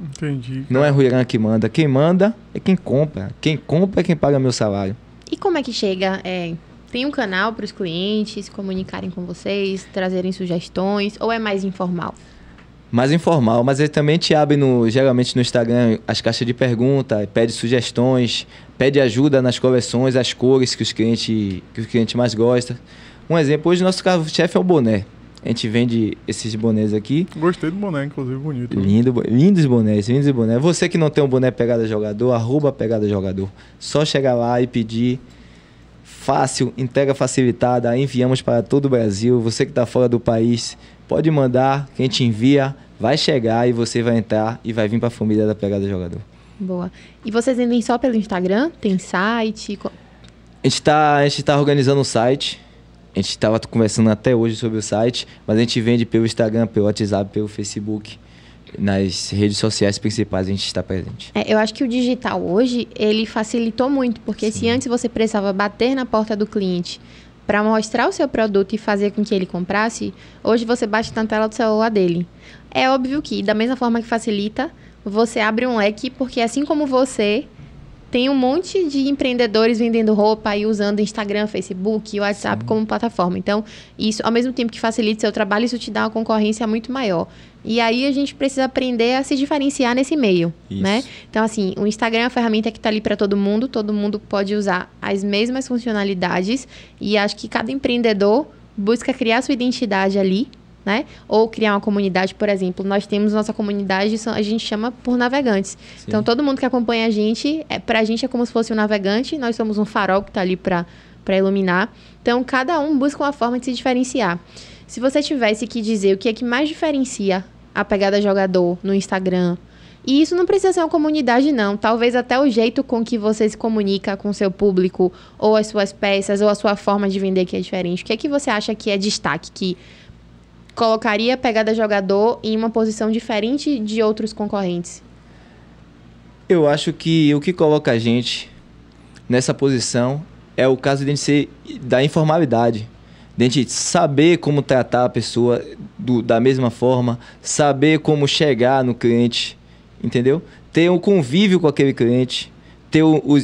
Entendi. Não é Ruirã que manda. Quem manda é quem compra. Quem compra é quem paga meu salário. E como é que chega? É, tem um canal para os clientes comunicarem com vocês, trazerem sugestões, ou é mais informal? mais informal, mas ele também te abre no, geralmente no Instagram as caixas de pergunta, pede sugestões, pede ajuda nas coleções, as cores que os clientes que o cliente mais gosta. Um exemplo, hoje nosso carro-chefe é o boné. A gente vende esses bonés aqui. Gostei do boné, inclusive, bonito. Lindo, lindos bonés, lindos bonés. Você que não tem um boné pegada jogador, arroba pegada jogador. Só chegar lá e pedir. Fácil, entrega facilitada, enviamos para todo o Brasil. Você que está fora do país, pode mandar, que a gente envia, vai chegar e você vai entrar e vai vir para a família da Pegada Jogador. Boa. E vocês vendem só pelo Instagram? Tem site? A gente está tá organizando um site. A gente estava conversando até hoje sobre o site, mas a gente vende pelo Instagram, pelo WhatsApp, pelo Facebook. Nas redes sociais principais a gente está presente. É, eu acho que o digital hoje, ele facilitou muito, porque Sim. se antes você precisava bater na porta do cliente para mostrar o seu produto e fazer com que ele comprasse, hoje você bate na tela do celular dele. É óbvio que, da mesma forma que facilita, você abre um leque, porque assim como você, tem um monte de empreendedores vendendo roupa e usando Instagram, Facebook e WhatsApp Sim. como plataforma. Então, isso, ao mesmo tempo que facilita seu trabalho, isso te dá uma concorrência muito maior. E aí a gente precisa aprender a se diferenciar nesse meio, isso. né? Então, assim, o Instagram é uma ferramenta que está ali para todo mundo, todo mundo pode usar as mesmas funcionalidades e acho que cada empreendedor busca criar sua identidade ali né? Ou criar uma comunidade, por exemplo. Nós temos nossa comunidade, a gente chama por navegantes. Sim. Então, todo mundo que acompanha a gente, é, para a gente é como se fosse um navegante, nós somos um farol que está ali para iluminar. Então, cada um busca uma forma de se diferenciar. Se você tivesse que dizer o que é que mais diferencia a pegada jogador no Instagram, e isso não precisa ser uma comunidade, não. Talvez até o jeito com que você se comunica com o seu público, ou as suas peças, ou a sua forma de vender que é diferente. O que é que você acha que é destaque, que colocaria pegada jogador em uma posição diferente de outros concorrentes? Eu acho que o que coloca a gente nessa posição é o caso de a gente ser da informalidade. De a gente saber como tratar a pessoa do, da mesma forma, saber como chegar no cliente, entendeu? Ter um convívio com aquele cliente, ter o, o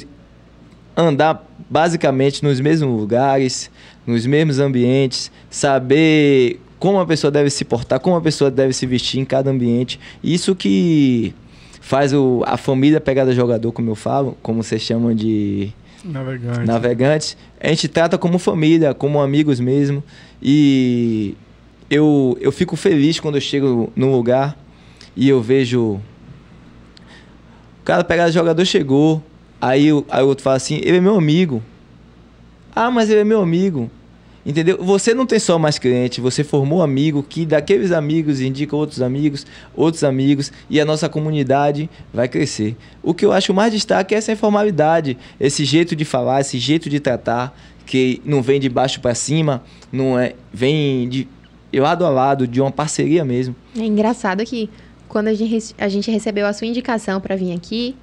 andar basicamente nos mesmos lugares, nos mesmos ambientes, saber como a pessoa deve se portar, como a pessoa deve se vestir em cada ambiente. Isso que faz o, a família pegada jogador, como eu falo, como vocês chamam de navegantes. navegantes. A gente trata como família, como amigos mesmo. E eu, eu fico feliz quando eu chego num lugar e eu vejo. O cara pegada jogador chegou. Aí, aí o outro fala assim: ele é meu amigo. Ah, mas ele é meu amigo. Entendeu? Você não tem só mais cliente, você formou amigo que daqueles amigos indica outros amigos, outros amigos e a nossa comunidade vai crescer. O que eu acho mais destaque é essa informalidade, esse jeito de falar, esse jeito de tratar, que não vem de baixo para cima, não é, vem de lado a lado, de uma parceria mesmo. É engraçado que quando a gente, a gente recebeu a sua indicação para vir aqui,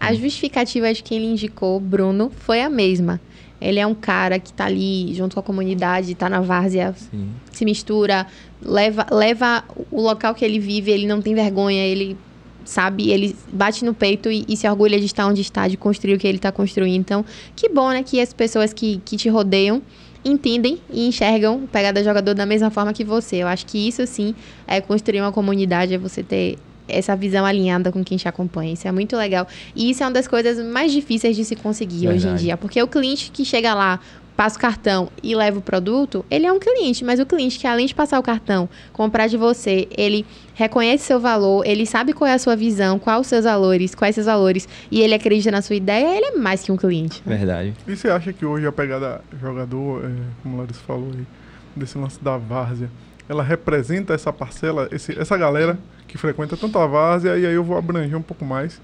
a justificativa de quem lhe indicou, Bruno, foi a mesma Ele é um cara que tá ali junto com a comunidade, tá na várzea, Sim. se mistura, leva, leva o local que ele vive, ele não tem vergonha, ele sabe, ele bate no peito e, e, se orgulha de estar onde está, de construir o que ele está construindo. Então, que bom, né, que as pessoas que, que te rodeiam entendem e enxergam o pegada jogador da mesma forma que você. Eu acho que isso sim é construir uma comunidade, é você ter essa visão alinhada com quem te acompanha. Isso é muito legal. E isso é uma das coisas mais difíceis de se conseguir Verdade. hoje em dia. Porque o cliente que chega lá, passa o cartão e leva o produto, ele é um cliente, mas o cliente que além de passar o cartão, comprar de você, ele reconhece seu valor, ele sabe qual é a sua visão, quais os seus valores, quais seus valores, e ele acredita na sua ideia, ele é mais que um cliente. Né? Verdade. E você acha que hoje a pegada jogador, é, como o Larissa falou aí, desse lance da várzea, ela representa essa parcela, esse, essa galera que frequenta tanto a várzea, e aí eu vou abranger um pouco mais.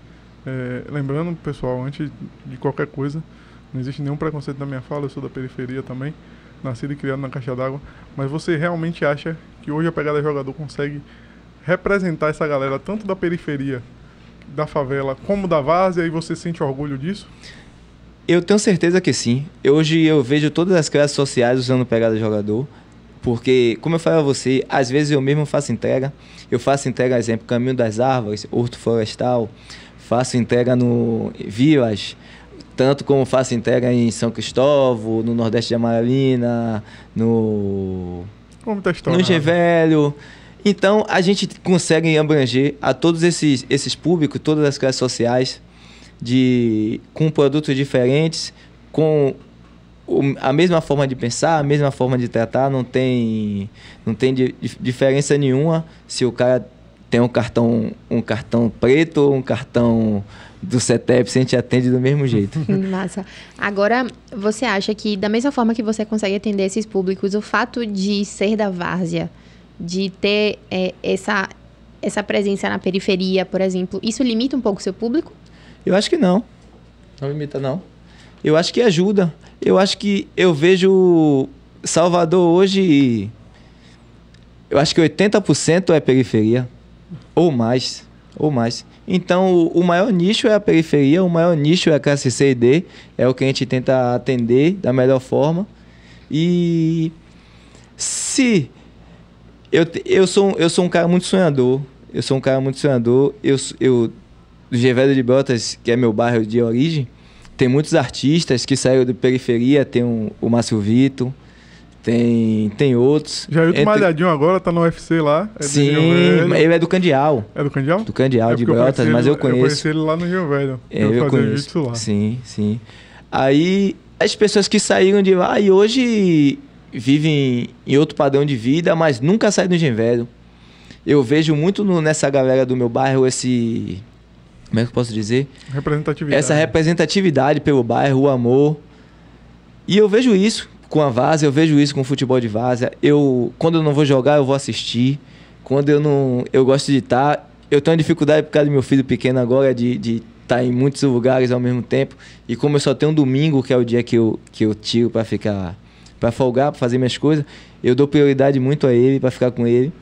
É, lembrando, pessoal, antes de qualquer coisa, não existe nenhum preconceito na minha fala, eu sou da periferia também, nascido e criado na caixa d'água. Mas você realmente acha que hoje a pegada jogador consegue representar essa galera, tanto da periferia, da favela, como da várzea, e você sente orgulho disso? Eu tenho certeza que sim. Hoje eu vejo todas as classes sociais usando pegada jogador. Porque, como eu falei a você, às vezes eu mesmo faço entrega. Eu faço entrega, exemplo, Caminho das Árvores, Horto Florestal. Faço entrega no Vilas, tanto como faço entrega em São Cristóvão, no Nordeste de Amaralina, no. Como tá no Gevelho. Então, a gente consegue abranger a todos esses, esses públicos, todas as classes sociais, de, com produtos diferentes, com a mesma forma de pensar, a mesma forma de tratar, não tem, não tem di, diferença nenhuma se o cara tem um cartão, um cartão preto ou um cartão do CETEP, a gente atende do mesmo jeito. *laughs* Massa. Agora, você acha que, da mesma forma que você consegue atender esses públicos, o fato de ser da várzea, de ter é, essa, essa presença na periferia, por exemplo, isso limita um pouco o seu público? Eu acho que não. Não limita, não. Eu acho que ajuda. Eu acho que eu vejo Salvador hoje. Eu acho que 80% é periferia. Ou mais. Ou mais. Então, o maior nicho é a periferia, o maior nicho é a classe C e D, é o que a gente tenta atender da melhor forma. E se eu, eu, sou, eu sou um cara muito sonhador, eu sou um cara muito sonhador, eu, eu do Gevelho de Brotas, que é meu bairro de origem, tem muitos artistas que saíram da periferia, tem um, o Márcio Vitor, tem, tem outros. Jailton Entre... Malhadinho agora tá no UFC lá. É Sim, ele é do Candial. É do Candial? Do Candial, é de Brotas, mas eu conheço. Eu conheci ele lá no Rio Velho. É, eu, eu conheço. Lá. Sim, sim. Aí, as pessoas que saíram de lá e hoje vivem em outro padrão de vida, mas nunca saíram do Engenho Velho. Eu vejo muito no, nessa galera do meu bairro esse... Como é que eu posso dizer? Representatividade. Essa representatividade pelo bairro, o amor. E eu vejo isso com a Várzea, eu vejo isso com o futebol de Várzea. Eu, quando eu não vou jogar, eu vou assistir. Quando eu não, eu gosto de estar. Eu tenho dificuldade por causa do meu filho pequeno agora de, de estar em muitos lugares ao mesmo tempo. E como eu só tenho um domingo, que é o dia que eu, que eu tiro para ficar, para folgar, para fazer minhas coisas, eu dou prioridade muito a ele, para ficar com ele.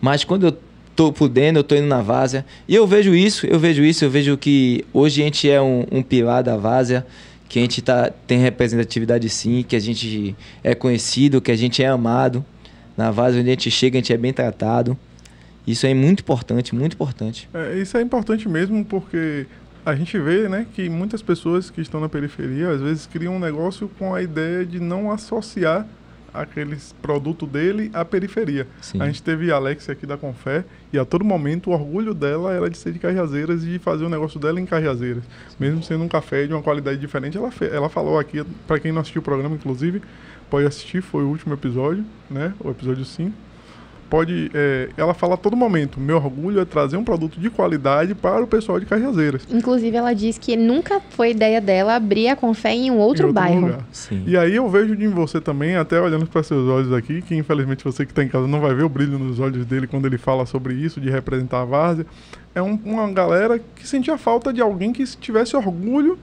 Mas quando eu tô podendo, eu tô indo na Várzea. E eu vejo isso, eu vejo isso, eu vejo que hoje a gente é um, um pilar da Várzea que a gente tá, tem representatividade sim, que a gente é conhecido, que a gente é amado. Na Vaz, onde a gente chega, a gente é bem tratado. Isso é muito importante, muito importante. É, isso é importante mesmo porque a gente vê né, que muitas pessoas que estão na periferia às vezes criam um negócio com a ideia de não associar aqueles produto dele à periferia. Sim. A gente teve a Alexia aqui da Confé e a todo momento o orgulho dela era de ser de Cajazeiras e de fazer o negócio dela em Cajazeiras. Mesmo sendo um café de uma qualidade diferente, ela, ela falou aqui, para quem não assistiu o programa, inclusive, pode assistir, foi o último episódio, né? O episódio 5 pode. É, ela fala a todo momento: meu orgulho é trazer um produto de qualidade para o pessoal de Cajazeiras. Inclusive, ela diz que nunca foi ideia dela abrir a Confé em um outro, em outro bairro. E aí eu vejo em você também, até olhando para seus olhos aqui, que infelizmente você que está em casa não vai ver o brilho nos olhos dele quando ele fala sobre isso, de representar a várzea. É um, uma galera que sentia falta de alguém que tivesse orgulho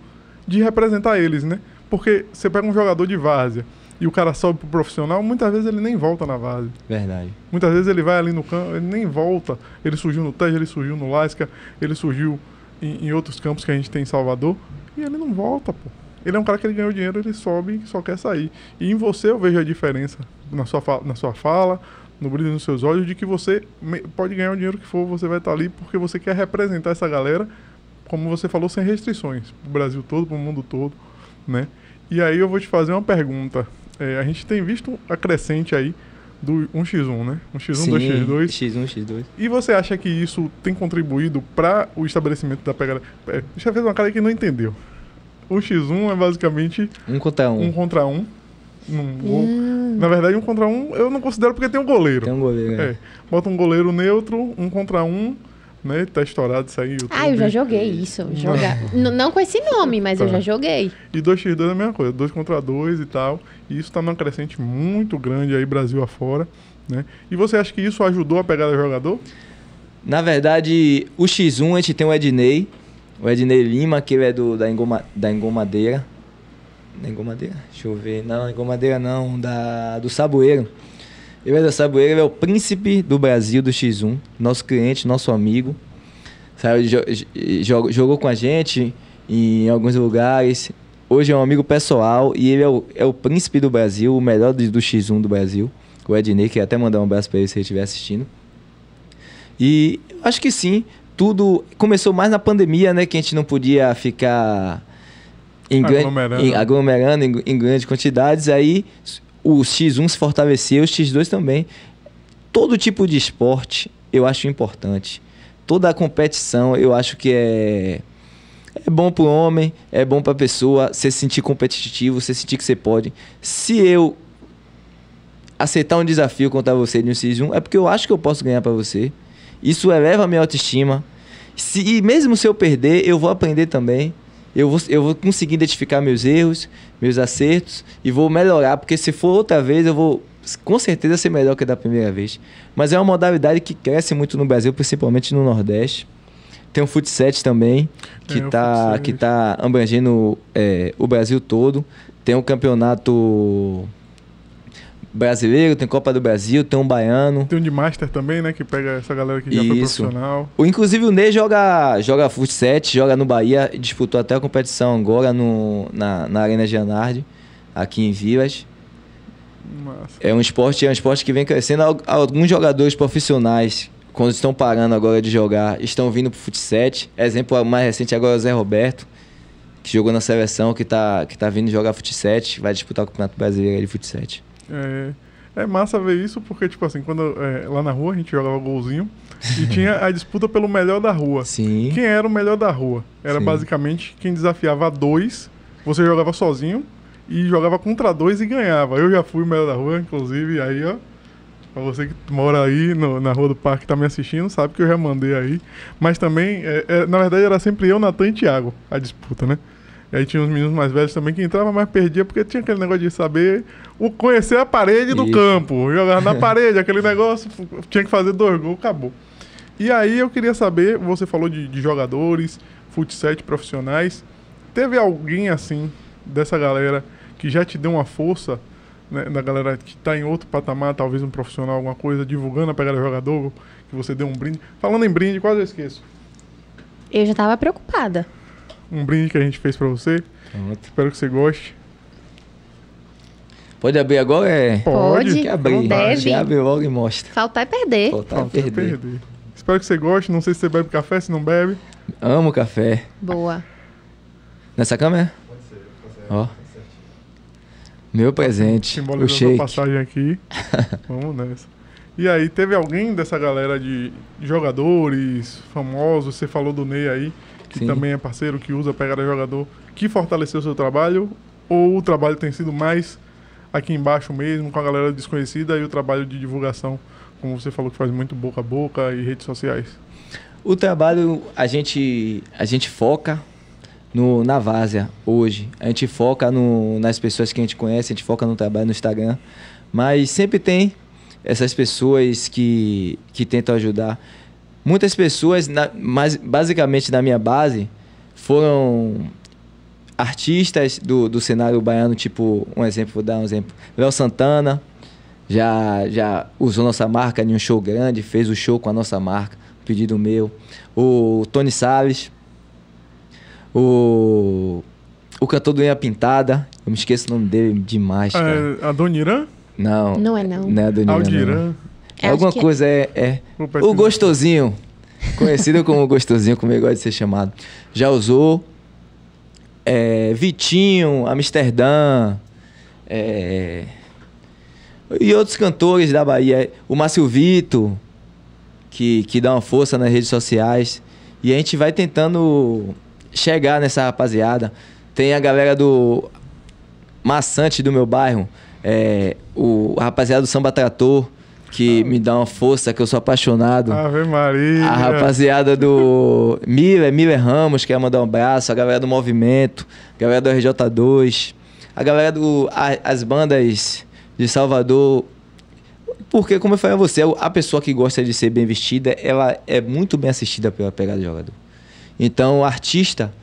de representar eles, né? Porque você pega um jogador de várzea e o cara sobe pro profissional, muitas vezes ele nem volta na base. Verdade. Muitas vezes ele vai ali no campo, ele nem volta. Ele surgiu no Tej, ele surgiu no Lasca, ele surgiu em, em, outros campos que a gente tem em Salvador, e ele não volta, pô. ele é um cara que ele ganhou dinheiro, ele sobe e só quer sair. E em você eu vejo a diferença na sua, na sua fala, no brilho nos seus olhos, de que você pode ganhar o dinheiro que for, você vai estar ali porque você quer representar essa galera, como você falou, sem restrições, para o Brasil todo, para o mundo todo, né? E aí eu vou te fazer uma pergunta. É, a gente tem visto a crescente aí do 1x1, né? 1x1, Sim, 2x2. X1, X2. E você acha que isso tem contribuído para o estabelecimento da pegada? É, já fez uma cara que não entendeu. O X1 é basicamente um contra um. Um contra um. Hum. Na verdade, um contra um eu não considero porque tem um goleiro. Tem um goleiro, é. é. Bota um goleiro neutro, um contra um, né? Tá estourado isso aí. Ah, eu já joguei isso. Jogar. não com esse nome, mas tá. eu já joguei. E 2x2 é a mesma coisa, 2 contra 2 e tal. E isso tá numa crescente muito grande aí, Brasil afora. Né? E você acha que isso ajudou a pegada do jogador? Na verdade, o X1 a gente tem o Ednei, o Ednei Lima, que ele é do, da, Engoma, da Engomadeira. Da Engomadeira? Deixa eu ver. Não, Engomadeira não, da, do Saboeiro. Ele é da ele é o príncipe do Brasil do X1, nosso cliente, nosso amigo. Sabe, jogou, jogou com a gente em alguns lugares. Hoje é um amigo pessoal e ele é o, é o príncipe do Brasil, o melhor do, do X1 do Brasil. O Ednei, que até mandar um abraço para ele se ele estiver assistindo. E acho que sim, tudo começou mais na pandemia, né? Que a gente não podia ficar em aglomerando, em, aglomerando em, em grandes quantidades. Aí o X1 se fortaleceu, o X2 também. Todo tipo de esporte eu acho importante. Toda a competição eu acho que é é bom para o homem, é bom para a pessoa se sentir competitivo, se sentir que você pode. Se eu aceitar um desafio contra você de um X1, é porque eu acho que eu posso ganhar para você. Isso eleva a minha autoestima. Se, e mesmo se eu perder, eu vou aprender também. Eu vou, eu vou conseguir identificar meus erros, meus acertos e vou melhorar, porque se for outra vez, eu vou com certeza ser melhor que da primeira vez. Mas é uma modalidade que cresce muito no Brasil, principalmente no Nordeste. Tem o futsal também, que está é, que tá abrangendo é, o Brasil todo. Tem o campeonato brasileiro, tem Copa do Brasil, tem um baiano. Tem um de Master também, né? Que pega essa galera que já Isso. foi profissional. O, inclusive o Ney joga, joga futsal, joga no Bahia, disputou até a competição agora no, na, na Arena Gianardi, aqui em Vilas. Massa. É um esporte, é um esporte que vem crescendo. Alguns jogadores profissionais, quando estão parando agora de jogar, estão vindo pro futsal. Exemplo mais recente agora é o Zé Roberto, que jogou na seleção, que está que tá vindo jogar futsal, vai disputar o Campeonato Brasileiro de futsal. É, é massa ver isso, porque, tipo assim, quando é, lá na rua a gente jogava golzinho e *laughs* tinha a disputa pelo melhor da rua. Sim. Quem era o melhor da rua? Era Sim. basicamente quem desafiava dois, você jogava sozinho e jogava contra dois e ganhava. Eu já fui o melhor da rua, inclusive, aí, ó. Pra você que mora aí no, na Rua do Parque tá me assistindo, sabe que eu já mandei aí. Mas também, é, é, na verdade, era sempre eu, Natan e Thiago, a disputa, né? E aí tinha uns meninos mais velhos também que entravam, mas perdia, porque tinha aquele negócio de saber o conhecer a parede do campo. Jogar na *laughs* parede, aquele negócio, tinha que fazer dois gols, acabou. E aí eu queria saber, você falou de, de jogadores, futsal profissionais. Teve alguém assim, dessa galera, que já te deu uma força, né, da galera que está em outro patamar, talvez um profissional, alguma coisa, divulgando a pegada do jogador, que você deu um brinde. Falando em brinde, quase eu esqueço. Eu já estava preocupada um brinde que a gente fez para você. Pronto. Espero que você goste. Pode abrir agora? É... Pode. Quer abrir. Deve. abre logo e mostra. Faltar é perder. Faltar, é perder. é perder. Espero que você goste. Não sei se você bebe café, se não bebe. Amo café. Boa. Nessa câmera? Pode ser. Pode ser. Ó. Meu presente. o shake. passagem aqui. *laughs* Vamos nessa. E aí, teve alguém dessa galera de jogadores famosos? Você falou do Ney aí que Sim. também é parceiro, que usa pegada jogador, que fortaleceu o seu trabalho? Ou o trabalho tem sido mais aqui embaixo mesmo, com a galera desconhecida e o trabalho de divulgação, como você falou que faz muito boca a boca e redes sociais? O trabalho a gente a gente foca no, na Várzea hoje. A gente foca no, nas pessoas que a gente conhece, a gente foca no trabalho no Instagram. Mas sempre tem essas pessoas que, que tentam ajudar. Muitas pessoas, na, mas basicamente na minha base, foram artistas do, do cenário baiano, tipo, um exemplo, vou dar um exemplo. Léo Santana já, já usou nossa marca em um show grande, fez o show com a nossa marca, pedido meu. O Tony Salles, o, o cantor do Unha Pintada. Eu me esqueço o nome dele demais, cara. É, a Dona Irã? Não. Não é não. Não é a Dona Irã. É alguma é- coisa, é. é. Pesquisar. O Gostosinho. Conhecido como Gostosinho, como ele gosta de ser chamado. Já usou. É, Vitinho, Amsterdã. é, e outros cantores da Bahia. O Márcio Vito, que, que dá uma força nas redes sociais. E a gente vai tentando chegar nessa rapaziada. Tem a galera do Maçante do meu bairro. É, o a rapaziada do Samba Trator, que me dá uma força, que eu sou apaixonado. Ave Maria. A rapaziada do Miller, Miller Ramos, quer mandar um abraço. A galera do Movimento, a galera do RJ2, a galera do. a- as bandas de Salvador. Porque, como eu falei a você, a pessoa que gosta de ser bem vestida, ela é muito bem assistida pela pegada do jogador. Então, o artista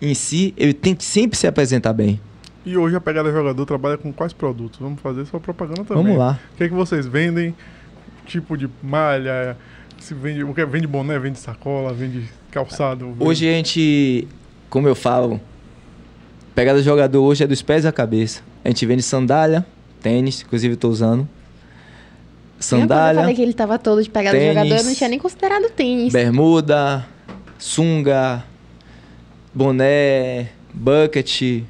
em si, ele tem que sempre se apresentar bem. E hoje a Pegada Jogador trabalha com quais produtos? Vamos fazer sua propaganda também. Vamos lá. O que é que vocês vendem? Tipo de malha? Se vende, o que é? vende boné, vende sacola, vende calçado? vende- Hoje a gente, como eu falo, pegada do jogador hoje é dos pés à cabeça. A gente vende sandália, tênis, inclusive eu tô usando. Quando eu Sandália, falei que ele tava todo de pegada de tênis, jogador, eu não tinha nem considerado tênis. bermuda, sunga, boné, bucket,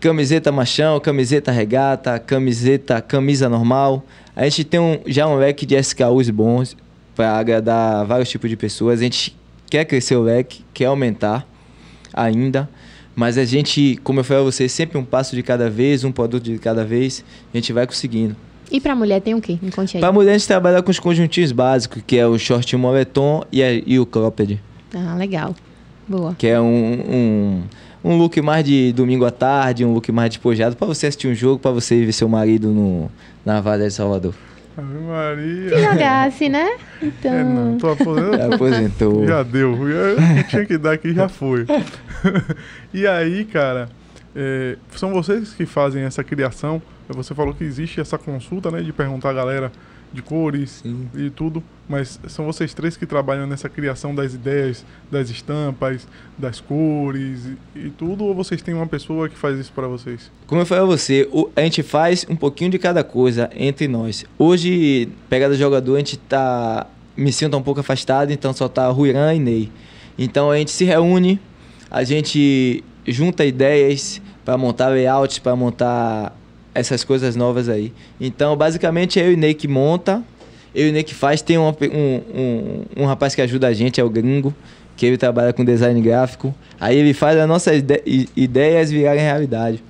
camiseta machão, camiseta regata, camiseta, camisa normal. A gente tem um, já um leque de SKUs bons para agradar vários tipos de pessoas. A gente quer crescer o leque, quer aumentar ainda. Mas a gente, como eu falei a vocês, sempre um passo de cada vez, um produto de cada vez, a gente vai conseguindo. E pra mulher tem o quê? Me conte aí. Para mulher, a gente trabalha com os conjuntinhos básicos, que é o short moletom e, a- e o cropped, Ah, legal. Boa. que é um, um, um look mais de domingo à tarde, um look mais despojado, para você assistir um jogo, para você ver seu marido no, na Vale de Salvador. Ave Maria. Se jogasse, né? Então. É, não, tô aposentado. Aposentou. Já *laughs* deu. Já, tinha que dar aqui, já foi. *laughs* e aí, cara, é, são vocês que fazem essa criação. Você falou que existe essa consulta, né? De perguntar a galera de cores Sim. e tudo. Mas são vocês três que trabalham nessa criação das ideias, das estampas, das cores e, e tudo? Ou vocês têm uma pessoa que faz isso pra vocês? Como eu falei a você, o- a gente faz um pouquinho de cada coisa entre nós. Hoje, pegada jogador, a gente tá. Me sinto um pouco afastado, então só tá Ruiran e Ney. Então a gente se reúne, a gente junta ideias para montar layouts, para montar essas coisas novas aí. Então, basicamente, é eu e Ney que monta, eu e Ney que faz. Tem pe- um, um, um rapaz que ajuda a gente, é o Gringo, que ele trabalha com design gráfico. Aí ele faz as nossas ide- ideias virarem realidade.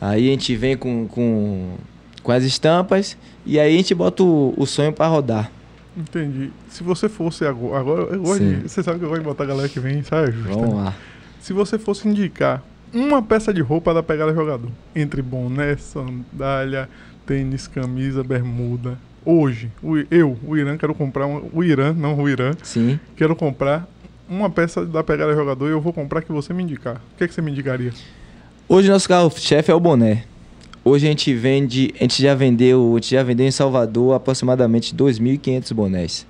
Aí a gente vem com, com, com as estampas e aí a gente bota o, o sonho para rodar. Entendi. Se você fosse agora. agora eu gosto Sim. de, você sabe que eu gosto de botar a galera que vem, sabe? Vamos lá. Se você fosse indicar uma peça de roupa da pegada jogador, entre boné, sandália, tênis, camisa, bermuda, hoje, eu, o Irã, quero comprar um, o Irã, não o Irã, Sim. quero comprar uma peça da pegada jogador e eu vou comprar que você me indicar. O que, é que você me indicaria? Hoje nosso carro-chefe é o boné. Hoje a gente vende, a gente já vendeu, a gente já vendeu em Salvador aproximadamente 2.500 bonés.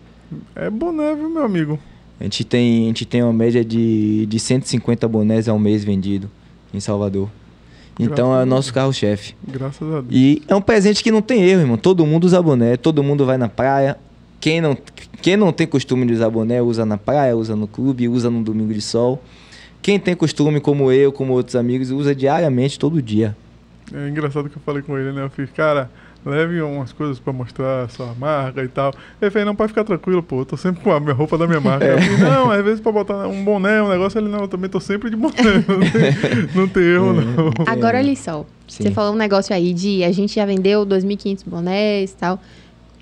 É boné, viu, meu amigo? A gente tem, a gente tem uma média de, de 150 bonés ao mês vendido em Salvador. Então é o nosso carro-chefe. Graças a Deus. E é um presente que não tem erro, irmão. Todo mundo usa boné, todo mundo vai na praia. Quem não, quem não tem costume de usar boné, usa na praia, usa no clube, usa no domingo de sol. Quem tem costume, como eu, como outros amigos, usa diariamente, todo dia. É engraçado que eu falei com ele, né? Eu fiz, cara, leve umas coisas pra mostrar a sua marca e tal. Ele fez, não, pode ficar tranquilo, pô, eu tô sempre com a minha roupa da minha marca. Eu fiz, não, às vezes pra botar um boné, um negócio, ele, não, eu também tô sempre de boné, *laughs* não tem, não tem erro, não. Agora, olha só. Você falou um negócio aí de a gente já vendeu 2.500 bonés e tal.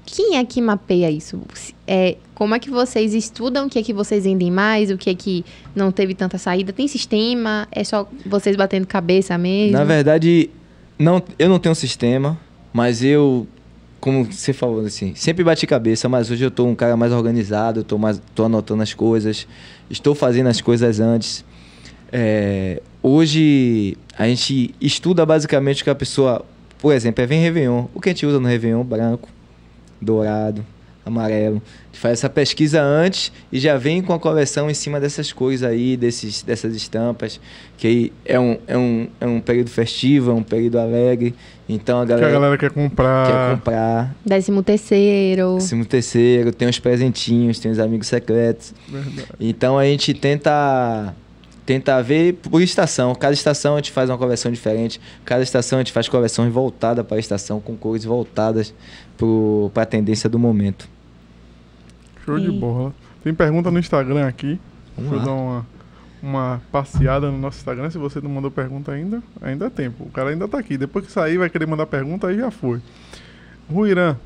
Quem é que mapeia isso? É, como é que vocês estudam o que é que vocês vendem mais, o que é que não teve tanta saída? Tem sistema? É só vocês batendo cabeça mesmo? Na verdade, não, eu não tenho um sistema, mas eu, como você falou assim, sempre bati cabeça, mas hoje eu tô um cara mais organizado, eu tô, mais, tô anotando as coisas, estou fazendo as coisas antes. É, hoje a gente estuda basicamente o que a pessoa, por exemplo, é vem Réveillon. O que a gente usa no Réveillon? Branco, dourado, amarelo. A gente faz essa pesquisa antes e já vem com a coleção em cima dessas coisas aí, desses, dessas estampas, que é um, é, um, é um período festivo, é um período alegre. Então a galera, que a galera quer comprar. Quer comprar. Décimo terceiro. Décimo terceiro, tem os presentinhos, tem os amigos secretos. Verdade. Então a gente tenta tenta ver por estação. Cada estação a gente faz uma coleção diferente. Cada estação a gente faz coleções voltadas para a estação, com cores voltadas para a tendência do momento. Show de bola. Tem pergunta no Instagram aqui. Vamos Deixa eu dar uma, uma passeada no nosso Instagram. Se você não mandou pergunta ainda, ainda é tempo. O cara ainda está aqui. Depois que sair, vai querer mandar pergunta, aí já foi. Ruirã,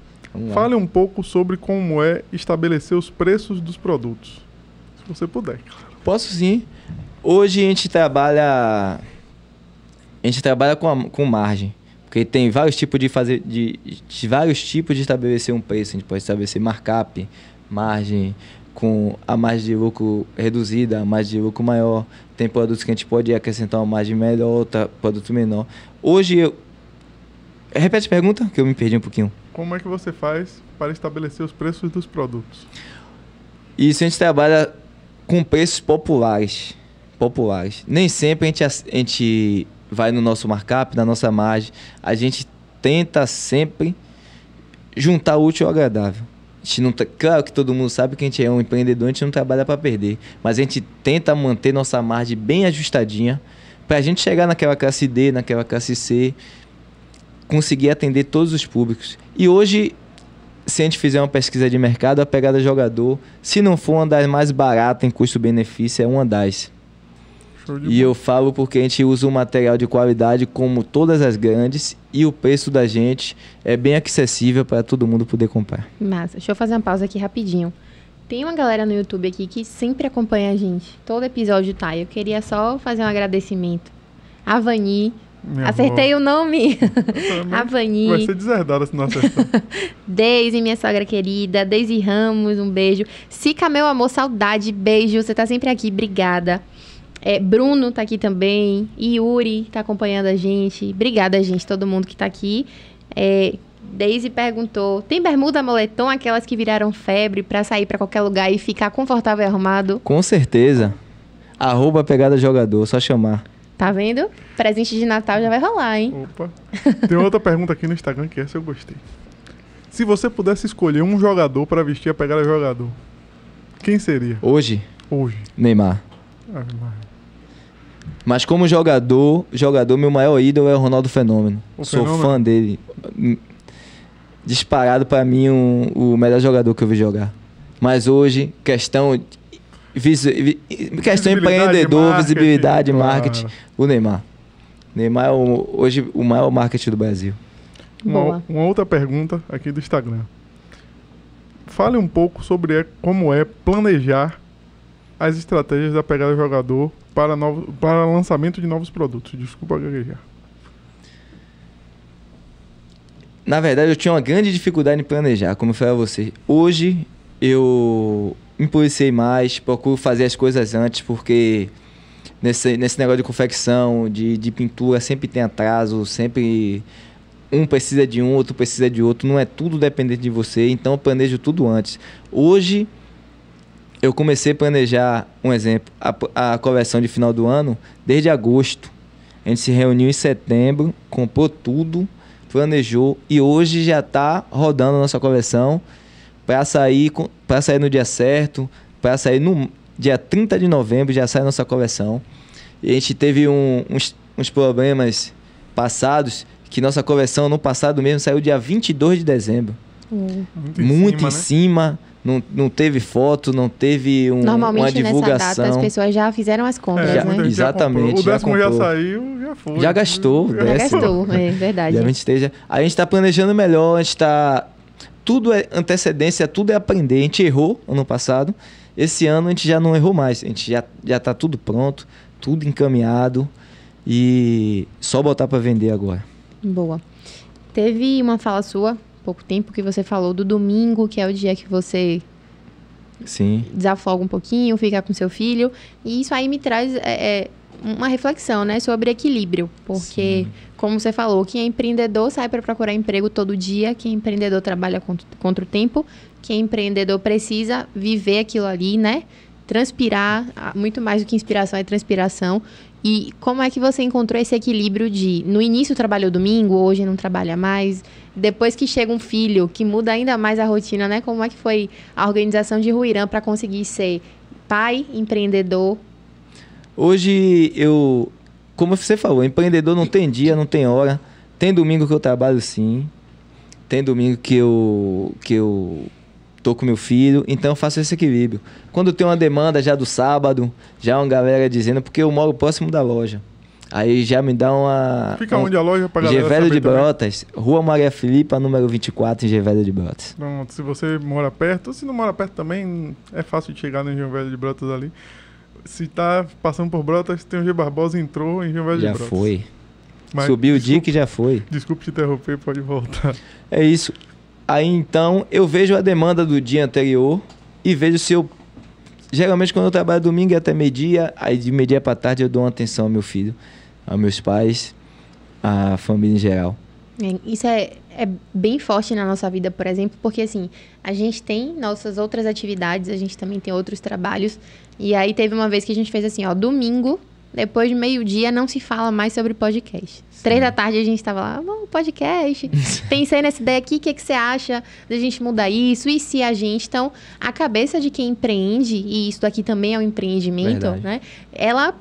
fale um pouco sobre como é estabelecer os preços dos produtos. Se você puder, claro. Posso sim. Hoje a gente trabalha. A gente trabalha com, a, com margem. Porque tem vários tipos de fazer. De, de, vários tipos de estabelecer um preço. A gente pode estabelecer markup, margem, com a margem de lucro reduzida, a margem de lucro maior. Tem produtos que a gente pode acrescentar uma margem melhor, outro produto menor. Hoje eu. Repete a pergunta, que eu me perdi um pouquinho. Como é que você faz para estabelecer os preços dos produtos? Isso a gente trabalha com preços populares populares. Nem sempre a gente, a gente vai no nosso markup, na nossa margem. A gente tenta sempre juntar útil ao agradável. A gente não claro que todo mundo sabe que a gente é um empreendedor, a gente não trabalha para perder, mas a gente tenta manter nossa margem bem ajustadinha para a gente chegar naquela classe D, naquela classe C, conseguir atender todos os públicos. E hoje, se a gente fizer uma pesquisa de mercado, a pegada jogador, se não for uma das mais baratas em custo-benefício, é uma das. E eu falo porque a gente usa um material de qualidade como todas as grandes e o preço da gente é bem acessível para todo mundo poder comprar. Massa. Deixa eu fazer uma pausa aqui rapidinho. Tem uma galera no YouTube aqui que sempre acompanha a gente. Todo episódio tá. Eu queria só fazer um agradecimento. A Vani. Minha Acertei avó. o nome. *laughs* a Vani. Vai ser deserdada se não acertar. *laughs* Deise, minha sogra querida. Deise Ramos, um beijo. Sica, meu amor, saudade. Beijo. Você tá sempre aqui. Obrigada. É, Bruno tá aqui também. Yuri tá acompanhando a gente. Obrigada, gente, todo mundo que tá aqui. É, Daisy perguntou: tem bermuda moletom, aquelas que viraram febre para sair para qualquer lugar e ficar confortável e arrumado? Com certeza. Arroba pegada jogador, só chamar. Tá vendo? Presente de Natal já vai rolar, hein? Opa. Tem outra pergunta aqui no Instagram que essa eu gostei. Se você pudesse escolher um jogador para vestir a pegada jogador, quem seria? Hoje? Hoje. Neymar. Ah, mas como jogador, jogador, meu maior ídolo é o Ronaldo Fenômeno. O Sou fenômeno? fã dele. Disparado para mim um, o melhor jogador que eu vi jogar. Mas hoje, questão vis, questão empreendedor, marketing, visibilidade, marketing, o Neymar. Neymar é o, hoje o maior marketing do Brasil. Uma, uma, outra pergunta aqui do Instagram. Fale um pouco sobre como é planejar as estratégias da pegada jogador para, novo, para lançamento de novos produtos. Desculpa gaguejar. Na verdade, eu tinha uma grande dificuldade em planejar, como eu falei a você. Hoje, eu policiei mais, procuro fazer as coisas antes, porque nesse, nesse negócio de confecção, de, de pintura, sempre tem atraso, sempre um precisa de um, outro precisa de outro, não é tudo dependente de você, então eu planejo tudo antes. Hoje, eu comecei a planejar, um exemplo, a, a coleção de final do ano desde agosto. A gente se reuniu em setembro, comprou tudo, planejou e hoje já está rodando a nossa coleção para sair, para sair no dia certo, para sair no dia 30 de novembro já sai a nossa coleção. E a gente teve um, uns, uns problemas passados que nossa coleção no passado mesmo saiu dia 22 de dezembro. Muito, Muito em cima, em cima né? não, não teve foto, não teve um, Normalmente, uma divulgação. Nessa data, as pessoas já fizeram as compras, é, né? Exatamente. Já o décimo já, já, saiu, já foi. Já gastou. Já gastou, é *laughs* verdade. a gente esteja, a gente está planejando melhor, a gente está... Tudo é antecedência, tudo é aprender. A gente errou ano passado. Esse ano a gente já não errou mais. A gente já, já tá tudo pronto, tudo encaminhado. E só botar para vender agora. Boa. Teve uma fala sua pouco tempo que você falou do domingo, que é o dia que você Sim. desafoga um pouquinho, fica com seu filho. E isso aí me traz é, é, uma reflexão, né, sobre equilíbrio, porque Sim. como você falou, quem é empreendedor sai para procurar emprego todo dia, quem é empreendedor trabalha contra, contra o tempo, quem é empreendedor precisa viver aquilo ali, né? Transpirar, muito mais do que inspiração é transpiração. E como é que você encontrou esse equilíbrio de no início trabalhou domingo, hoje não trabalha mais, depois que chega um filho que muda ainda mais a rotina, né? Como é que foi a organização de Ruirã para conseguir ser pai, empreendedor Hoje eu, como você falou, empreendedor não tem dia, não tem hora. Tem domingo que eu trabalho sim. Tem domingo que eu que eu tô com meu filho, então eu faço esse equilíbrio. Quando tem uma demanda já do sábado, já uma galera dizendo porque eu moro próximo da loja. Aí já me dá uma. Fica um, onde a loja pra galera Gevelho de Brotas, Rua Maria Filipa, número 24, em Gevelho de Brotas. Pronto, se você mora perto, ou se não mora perto também, é fácil de chegar no Gevelho de Brotas ali se tá passando por Brotas, tem o G Barbosa entrou em Rio Velho Já de Brotas. foi. Mas, Subiu o Dick já foi. Desculpe te interromper, pode voltar. É isso. Aí então eu vejo a demanda do dia anterior e vejo se eu. Geralmente quando eu trabalho domingo é até meio-dia, aí de meio-dia para tarde eu dou uma atenção ao meu filho, aos meus pais, à família em geral. É, isso é, é bem forte na nossa vida, por exemplo, porque assim, a gente tem nossas outras atividades, a gente também tem outros trabalhos. E aí teve uma vez que a gente fez assim, ó, domingo, depois de meio-dia, não se fala mais sobre podcast. Sim. Três da tarde a gente estava lá, bom, podcast. *laughs* Pensei nessa ideia aqui, o que, que você acha da gente mudar isso? E se a gente. Então, a cabeça de quem empreende, e isso daqui também é um empreendimento, Verdade. né? Ela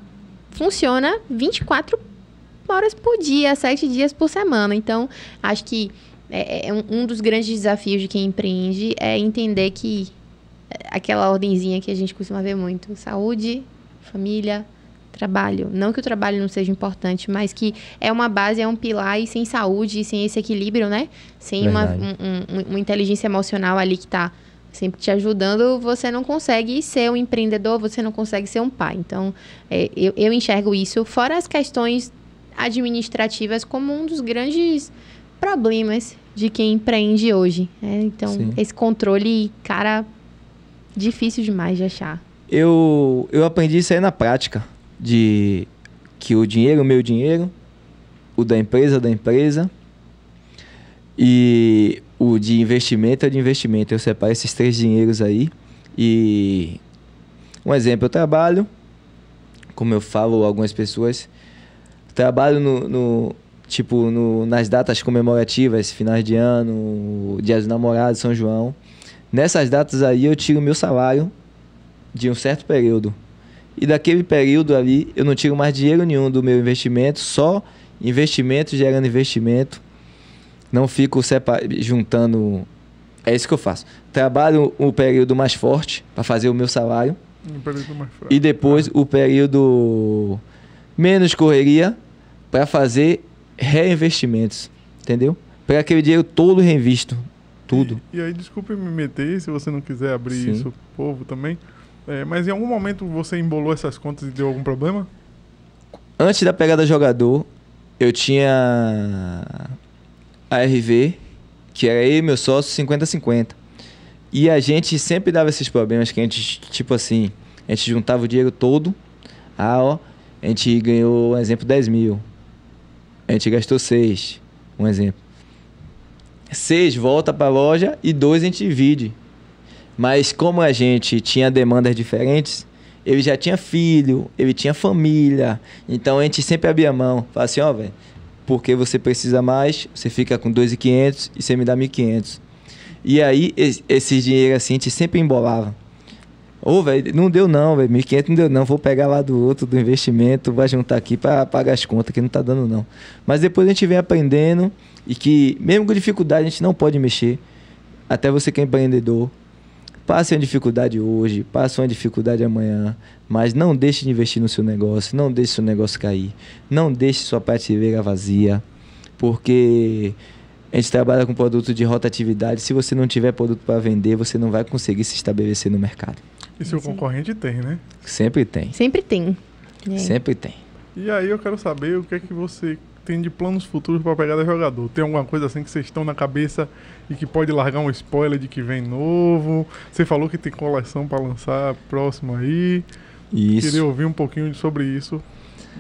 funciona 24 horas por dia, sete dias por semana. Então, acho que é, é um, um, dos grandes desafios de quem empreende é entender que é, aquela ordenzinha que a gente costuma ver muito: saúde, família, trabalho. Não que o trabalho não seja importante, mas que é uma base, é um pilar, e sem saúde, sem esse equilíbrio, né? Sem uma, um, um, uma inteligência emocional ali que está sempre te ajudando, você não consegue ser um empreendedor, você não consegue ser um pai. Então, é, eu, eu enxergo isso, fora as questões administrativas como um dos grandes problemas de quem empreende hoje. Né? Então, Sim. esse controle, cara, difícil demais de achar. Eu, eu aprendi isso aí na prática, de que o dinheiro, o meu dinheiro, o da empresa, da empresa, e o de investimento é de investimento. Eu separo esses três dinheiros aí. E um exemplo, eu trabalho, como eu falo algumas pessoas, trabalho no, no tipo, no, nas datas comemorativas, finais de ano, Dia dos Namorados, São João. Nessas datas aí eu tiro meu salário de um certo período. E daquele período ali eu não tiro mais dinheiro nenhum do meu investimento, só investimento gerando investimento. Não fico juntando. É isso que eu faço. Trabalho o período mais forte para fazer o meu salário. Um e depois ah. o período menos correria para fazer reinvestimentos, entendeu? Para aquele dinheiro todo reinvisto, tudo. E, e, aí, desculpe me meter, se você não quiser abrir Sim. isso pro povo também, é, mas em algum momento você embolou essas contas e deu algum problema? Antes da pegada jogador, eu tinha a RV, que era eu e meu sócio 50-50. E a gente sempre dava esses problemas que a gente, tipo assim, a gente juntava o dinheiro todo. Ah, ó, a gente ganhou, um exemplo, 10 mil. A gente gastou 6, um exemplo. 6 volta para a loja e 2 a gente divide. Mas como a gente tinha demandas diferentes, ele já tinha filho, ele tinha família. Então a gente sempre abria mão. Falava assim, ó, oh, velho, porque você precisa mais, você fica com 2.500 e você me dá 1.500. E aí, esse dinheiro assim, a gente sempre embolava. Ô, velho, não deu não, velho. 1.500 não deu não. Vou pegar lá do outro, do investimento, vai juntar aqui para pagar as contas, que não tá dando não. Mas depois a gente vem aprendendo e que, mesmo com dificuldade, a gente não pode mexer. Até você que é empreendedor. Passe uma dificuldade hoje, passe uma dificuldade amanhã. Mas não deixe de investir no seu negócio, não deixe seu negócio cair. Não deixe sua prateleira vazia. Porque a gente trabalha com produto de rotatividade. Se você não tiver produto para vender, você não vai conseguir se estabelecer no mercado. E seu concorrente tem, né? Sempre tem. Sempre tem. É. Sempre tem. E aí eu quero saber o que é que você tem de planos futuros para pegar da jogador? Tem alguma coisa assim que vocês estão na cabeça e que pode largar um spoiler de que vem novo? Você falou que tem coleção para lançar próximo aí. Isso. Queria ouvir um pouquinho sobre isso.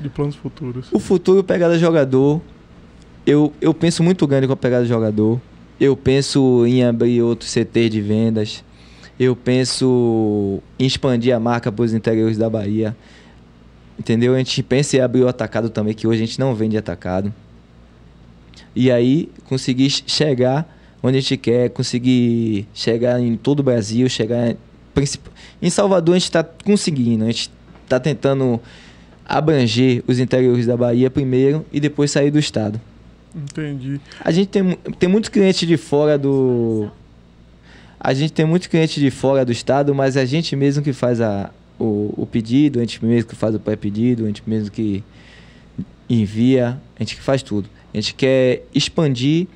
De planos futuros. O futuro pegada jogador. Eu, eu penso muito grande com a pegada jogador. Eu penso em abrir outro CT de vendas. Eu penso em expandir a marca para os interiores da Bahia. Entendeu? A gente pensa em abrir o atacado também, que hoje a gente não vende atacado. E aí conseguir chegar onde a gente quer, conseguir chegar em todo o Brasil, chegar em, em Salvador a gente está conseguindo, a gente está tentando abranger os interiores da Bahia primeiro e depois sair do estado. Entendi. A gente tem, tem muitos clientes de fora do. A gente tem muitos clientes de fora do estado, mas a gente mesmo que faz a, o, o pedido, a gente mesmo que faz o pré-pedido, a gente mesmo que envia, a gente que faz tudo. A gente quer expandir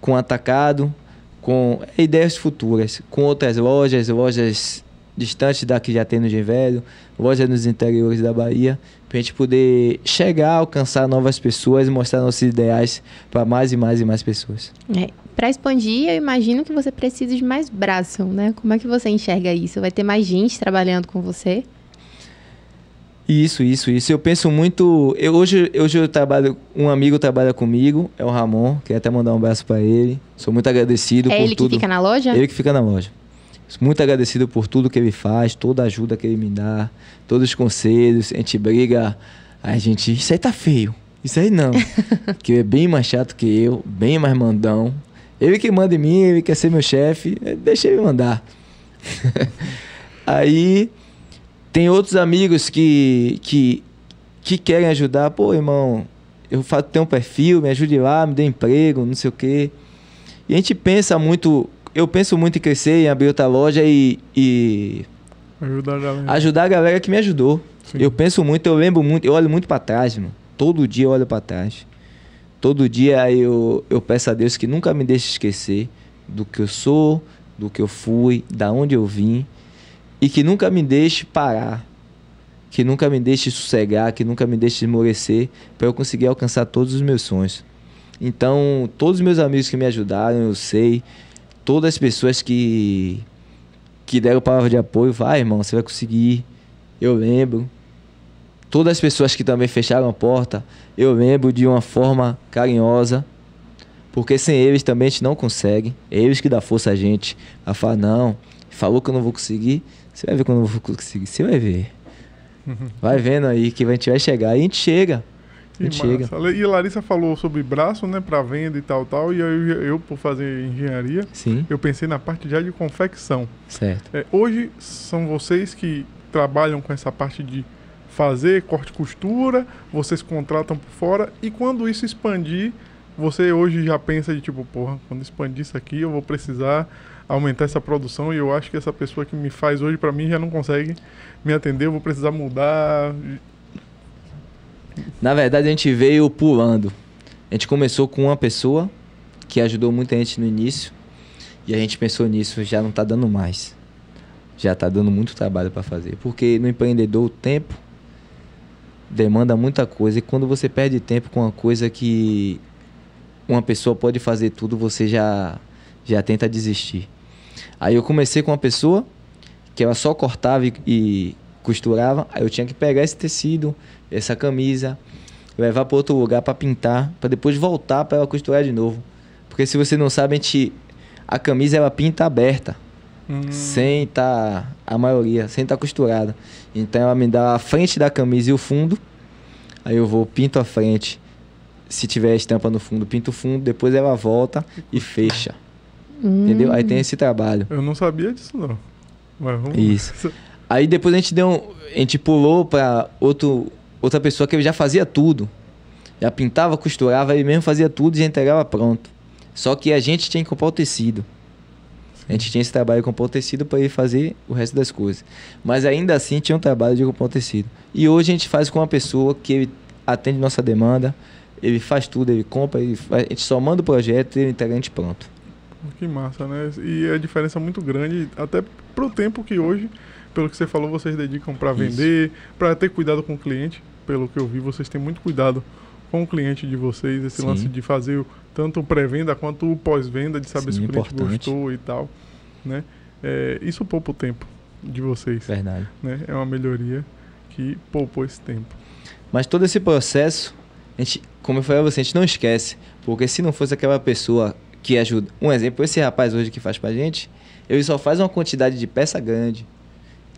com atacado, com ideias futuras, com outras lojas, lojas distantes daqui já tem no Velho, lojas nos interiores da Bahia, para a gente poder chegar, alcançar novas pessoas e mostrar nossos ideais para mais e mais e mais pessoas. É, para expandir, eu imagino que você precisa de mais braço, né? Como é que você enxerga isso? Vai ter mais gente trabalhando com você? Isso, isso, isso. Eu penso muito. Eu, hoje, hoje eu trabalho. Um amigo trabalha comigo, é o Ramon. Queria até mandar um abraço para ele. Sou muito agradecido é por tudo. Ele que fica na loja? Ele que fica na loja. Sou muito agradecido por tudo que ele faz, toda a ajuda que ele me dá, todos os conselhos. A gente briga, a gente. Isso aí tá feio. Isso aí não. *laughs* que é bem mais chato que eu, bem mais mandão. Ele que manda em mim, ele quer ser meu chefe, deixa ele mandar. *laughs* aí tem outros amigos que, que, que querem ajudar. Pô, irmão, eu faço, tenho um perfil, me ajude lá, me dê emprego, não sei o quê. E a gente pensa muito, eu penso muito em crescer, em abrir outra loja e, e ajudar a galera, ajudar a galera que me ajudou. Sim. Eu penso muito, eu lembro muito, eu olho muito para trás, irmão. Todo dia eu olho para trás. Todo dia eu, eu peço a Deus que nunca me deixe esquecer do que eu sou, do que eu fui, da onde eu vim e que nunca me deixe parar, que nunca me deixe sossegar, que nunca me deixe esmorecer para eu conseguir alcançar todos os meus sonhos. Então, todos os meus amigos que me ajudaram, eu sei, todas as pessoas que que deram palavra de apoio, vai, irmão, você vai conseguir. Eu lembro. Todas as pessoas que também fecharam a porta, eu lembro de uma forma carinhosa, porque sem eles também a gente não consegue. É eles que dá força a gente a falar, não, falou que eu não vou conseguir, você vai ver quando eu vou conseguir. Você vai ver. *laughs* Vai vendo aí que a gente vai chegar. E a gente chega. A gente chega. E a Larissa falou sobre braço, né, para venda e tal, tal. E eu, eu, por fazer engenharia, Sim. eu pensei na parte já de confecção. Certo. É, hoje são vocês que trabalham com essa parte de fazer corte e costura, vocês contratam por fora. E quando isso expandir, você hoje já pensa de tipo, porra, quando expandir isso aqui, eu vou precisar aumentar essa produção e eu acho que essa pessoa que me faz hoje para mim já não consegue me atender, eu vou precisar mudar. Na verdade, a gente veio pulando. A gente começou com uma pessoa que ajudou muita gente no início e a gente pensou nisso, já não está dando mais. Já está dando muito trabalho para fazer, porque no empreendedor o tempo demanda muita coisa e quando você perde tempo com uma coisa que uma pessoa pode fazer tudo, você já já tenta desistir. Aí eu comecei com uma pessoa que ela só cortava e, e costurava. Aí eu tinha que pegar esse tecido, essa camisa, levar para outro lugar para pintar, para depois voltar para ela costurar de novo. Porque se você não sabe, a, gente, a camisa ela pinta aberta. Hum. Sem estar, tá, a maioria, sem estar tá costurada. Então ela me dá a frente da camisa e o fundo. Aí eu vou, pinto a frente. Se tiver estampa no fundo, pinto o fundo. Depois ela volta e fecha. Hum. Entendeu? Aí tem esse trabalho. Eu não sabia disso, não. Mas vamos Isso. Aí depois a gente deu um, a gente pulou para outro outra pessoa que já fazia tudo. Já pintava, costurava, ele mesmo fazia tudo e já entregava pronto. Só que a gente tinha que comprar o tecido. A gente tinha esse trabalho comprar o tecido para ele fazer o resto das coisas. Mas ainda assim tinha um trabalho de comprar o tecido. E hoje a gente faz com uma pessoa que ele atende nossa demanda, ele faz tudo, ele compra, ele faz, a gente só manda o projeto e ele entrega a gente pronto. Que massa, né? E é diferença muito grande, até pro tempo que hoje, pelo que você falou, vocês dedicam para vender, para ter cuidado com o cliente. Pelo que eu vi, vocês têm muito cuidado com o cliente de vocês, esse Sim. lance de fazer tanto o pré-venda quanto o pós-venda, de saber Sim, se o cliente importante. gostou e tal, né? É, isso poupa o tempo de vocês. Verdade. Né? É uma melhoria que poupou esse tempo. Mas todo esse processo, a gente, como eu falei a você, a gente não esquece. Porque se não fosse aquela pessoa que ajuda. Um exemplo, esse rapaz hoje que faz pra gente, ele só faz uma quantidade de peça grande.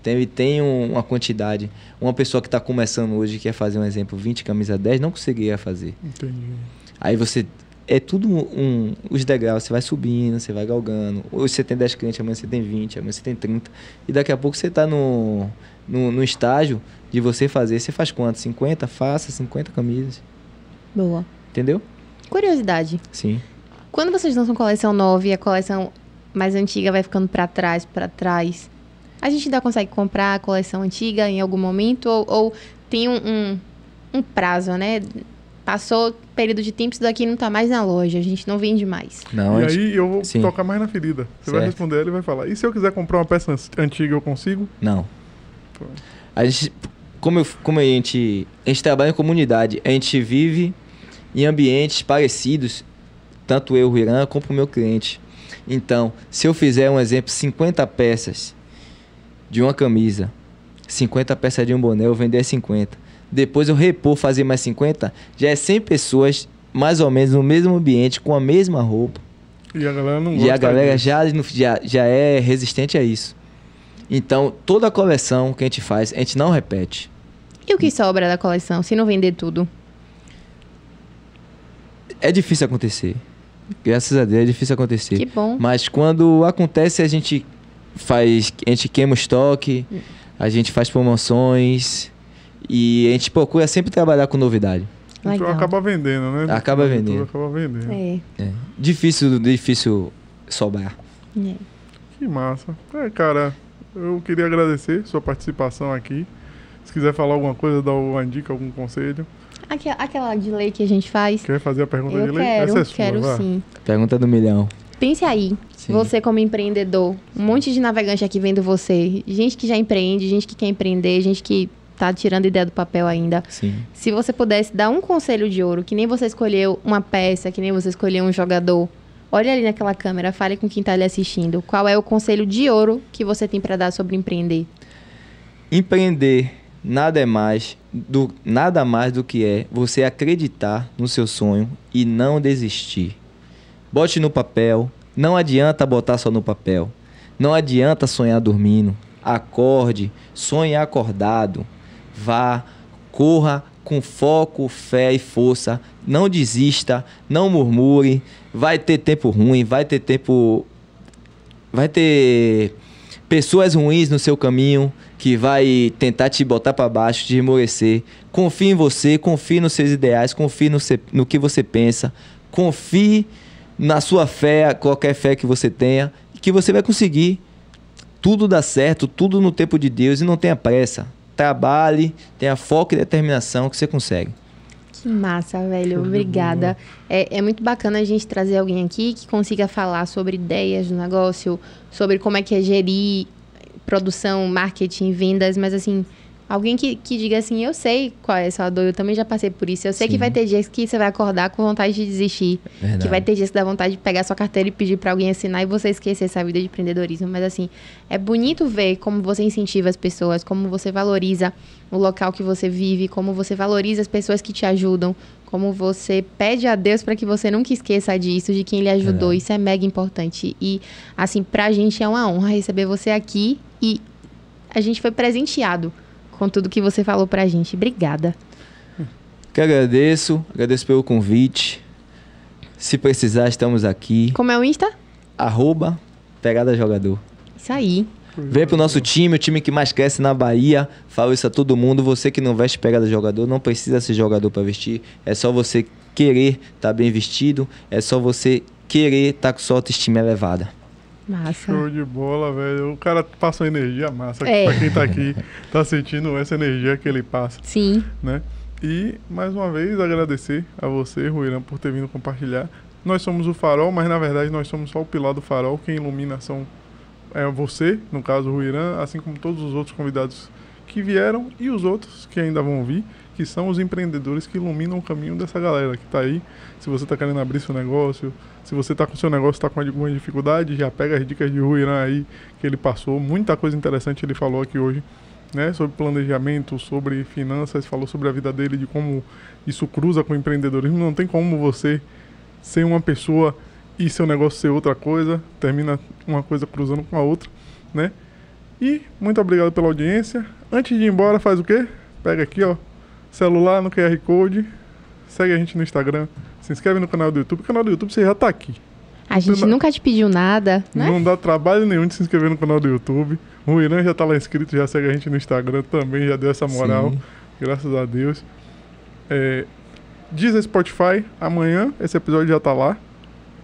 Ele tem um, uma quantidade. Uma pessoa que está começando hoje, quer fazer um exemplo, 20 camisa 10, não conseguiria fazer. Entendi. Aí você. É tudo um, um, os degraus, você vai subindo, você vai galgando. Hoje você tem 10 clientes, amanhã você tem 20, amanhã você tem 30. E daqui a pouco você está no, no, no estágio de você fazer. Você faz quanto? 50? Faça 50 camisas. Boa. Entendeu? Curiosidade. Sim. Quando vocês lançam coleção nova e a coleção mais antiga vai ficando para trás, para trás, a gente ainda consegue comprar a coleção antiga em algum momento ou, ou tem um, um, um, prazo, né? Passou período de tempo, isso daqui não tá mais na loja, a gente não vende mais. Não, e aí eu vou Sim. tocar mais na ferida. Você certo. vai responder ele e vai falar. E se eu quiser comprar uma peça antiga, eu consigo? Não. Pô. A gente, como, eu, como a gente, a gente trabalha em comunidade, a gente vive em ambientes parecidos, tanto eu, o Irã, como o meu cliente. Então, se eu fizer um exemplo, 50 peças de uma camisa, 50 peças de um boné, eu vender 50. Depois eu repor, fazer mais 50, já é 100 pessoas mais ou menos no mesmo ambiente, com a mesma roupa. E a galera não gosta E a galera já, já, já é resistente a isso. Então, toda a coleção que a gente faz, a gente não repete. E o que sobra da coleção, se não vender tudo? É difícil acontecer. Graças a Deus é difícil acontecer. Que bom. Mas quando acontece, a gente faz. A gente queima o estoque, a gente faz promoções e a gente procura sempre trabalhar com novidade. Então Legal. Então acaba vendendo, né? Acaba vendendo. Acaba vendendo. É. é. Difícil, difícil sobrar. É. Que massa. É, cara, eu queria agradecer sua participação aqui. Se quiser falar alguma coisa, dar uma dica, algum conselho. Aquela, aquela de lei que a gente faz. Quer fazer a pergunta eu de lei? Quero, Essa é sua, quero vá. sim. Pergunta do milhão. Pense aí, sim. você como empreendedor, um monte de navegante aqui vendo você, gente que já empreende, gente que quer empreender, gente que tá tirando ideia do papel ainda. Sim. Se você pudesse dar um conselho de ouro, que nem você escolheu uma peça, que nem você escolheu um jogador, olha ali naquela câmera, fale com quem está ali assistindo. Qual é o conselho de ouro que você tem para dar sobre empreender? Empreender nada é mais do nada mais do que é você acreditar no seu sonho e não desistir. Bote no papel, não adianta botar só no papel. Não adianta sonhar dormindo. Acorde, sonhe acordado. Vá, corra com foco, fé e força. Não desista, não murmure. Vai ter tempo ruim, vai ter tempo vai ter pessoas ruins no seu caminho que vai tentar te botar para baixo, te esmorecer. Confie em você, confie nos seus ideais, confie no, no que você pensa, confie na sua fé, qualquer fé que você tenha, que você vai conseguir. Tudo dá certo, tudo no tempo de Deus e não tenha pressa. Trabalhe, tenha foco e determinação que você consegue. Que massa, velho. Obrigada. É, é muito bacana a gente trazer alguém aqui que consiga falar sobre ideias do negócio, sobre como é que é gerir produção, marketing, vendas, mas assim, alguém que, que diga assim, eu sei qual é essa dor, eu também já passei por isso. Eu sei Sim. que vai ter dias que você vai acordar com vontade de desistir. Verdade. Que vai ter dias que dá vontade de pegar sua carteira e pedir para alguém assinar e você esquecer essa vida de empreendedorismo. Mas assim, é bonito ver como você incentiva as pessoas, como você valoriza o local que você vive, como você valoriza as pessoas que te ajudam, como você pede a Deus para que você nunca esqueça disso, de quem lhe ajudou. É. Isso é mega importante. E, assim, pra gente é uma honra receber você aqui e a gente foi presenteado com tudo que você falou pra gente. Obrigada. Que agradeço, agradeço pelo convite. Se precisar, estamos aqui. Como é o Insta? Arroba Pegada Jogador. Isso aí. Vem pro nosso time, o time que mais cresce na Bahia. Falo isso a todo mundo. Você que não veste pegada jogador, não precisa ser jogador para vestir. É só você querer estar tá bem vestido. É só você querer estar tá com sua autoestima elevada. Massa. Show de bola, velho. O cara passa uma energia massa. É. Pra quem tá aqui, tá sentindo essa energia que ele passa. Sim. Né? E, mais uma vez, agradecer a você, Ruirã, por ter vindo compartilhar. Nós somos o farol, mas na verdade nós somos só o pilar do farol. Quem ilumina são é você, no caso o Irã, assim como todos os outros convidados que vieram e os outros que ainda vão vir, que são os empreendedores que iluminam o caminho dessa galera que está aí. Se você está querendo abrir seu negócio, se você está com seu negócio, está com alguma dificuldade, já pega as dicas de Rui Irã aí que ele passou. Muita coisa interessante ele falou aqui hoje né, sobre planejamento, sobre finanças, falou sobre a vida dele, de como isso cruza com o empreendedorismo. Não tem como você ser uma pessoa e seu negócio ser outra coisa, termina uma coisa cruzando com a outra, né? E muito obrigado pela audiência. Antes de ir embora, faz o quê? Pega aqui, ó, celular no QR Code, segue a gente no Instagram, se inscreve no canal do YouTube. O canal do YouTube você já tá aqui. A gente nunca te pediu nada, né? Não dá trabalho nenhum de se inscrever no canal do YouTube. O Irã já tá lá inscrito, já segue a gente no Instagram também, já deu essa moral. Sim. Graças a Deus. É, diz a Spotify, amanhã esse episódio já tá lá.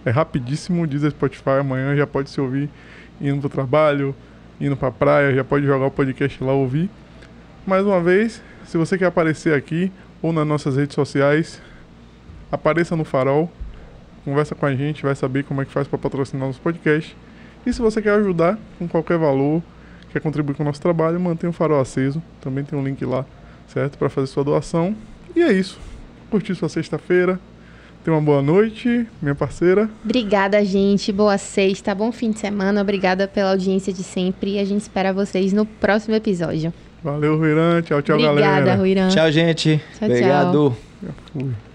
É rapidíssimo, diz a Spotify, amanhã já pode se ouvir indo pro trabalho, indo pra praia, já pode jogar o podcast lá ouvir. Mais uma vez, se você quer aparecer aqui ou nas nossas redes sociais, apareça no Farol conversa com a gente, vai saber como é que faz para patrocinar nosso podcast. E se você quer ajudar com qualquer valor, quer contribuir com o nosso trabalho, mantenha o farol aceso. Também tem um link lá, certo? Para fazer sua doação. E é isso. Curtir sua sexta-feira. Tenha uma boa noite, minha parceira. Obrigada, gente. Boa sexta, bom fim de semana. Obrigada pela audiência de sempre. E a gente espera vocês no próximo episódio. Valeu, Ruirã. Tchau, tchau, Obrigada, galera. Obrigada, Ruirã. Tchau, gente. Tchau, Obrigado. Tchau. Já fui.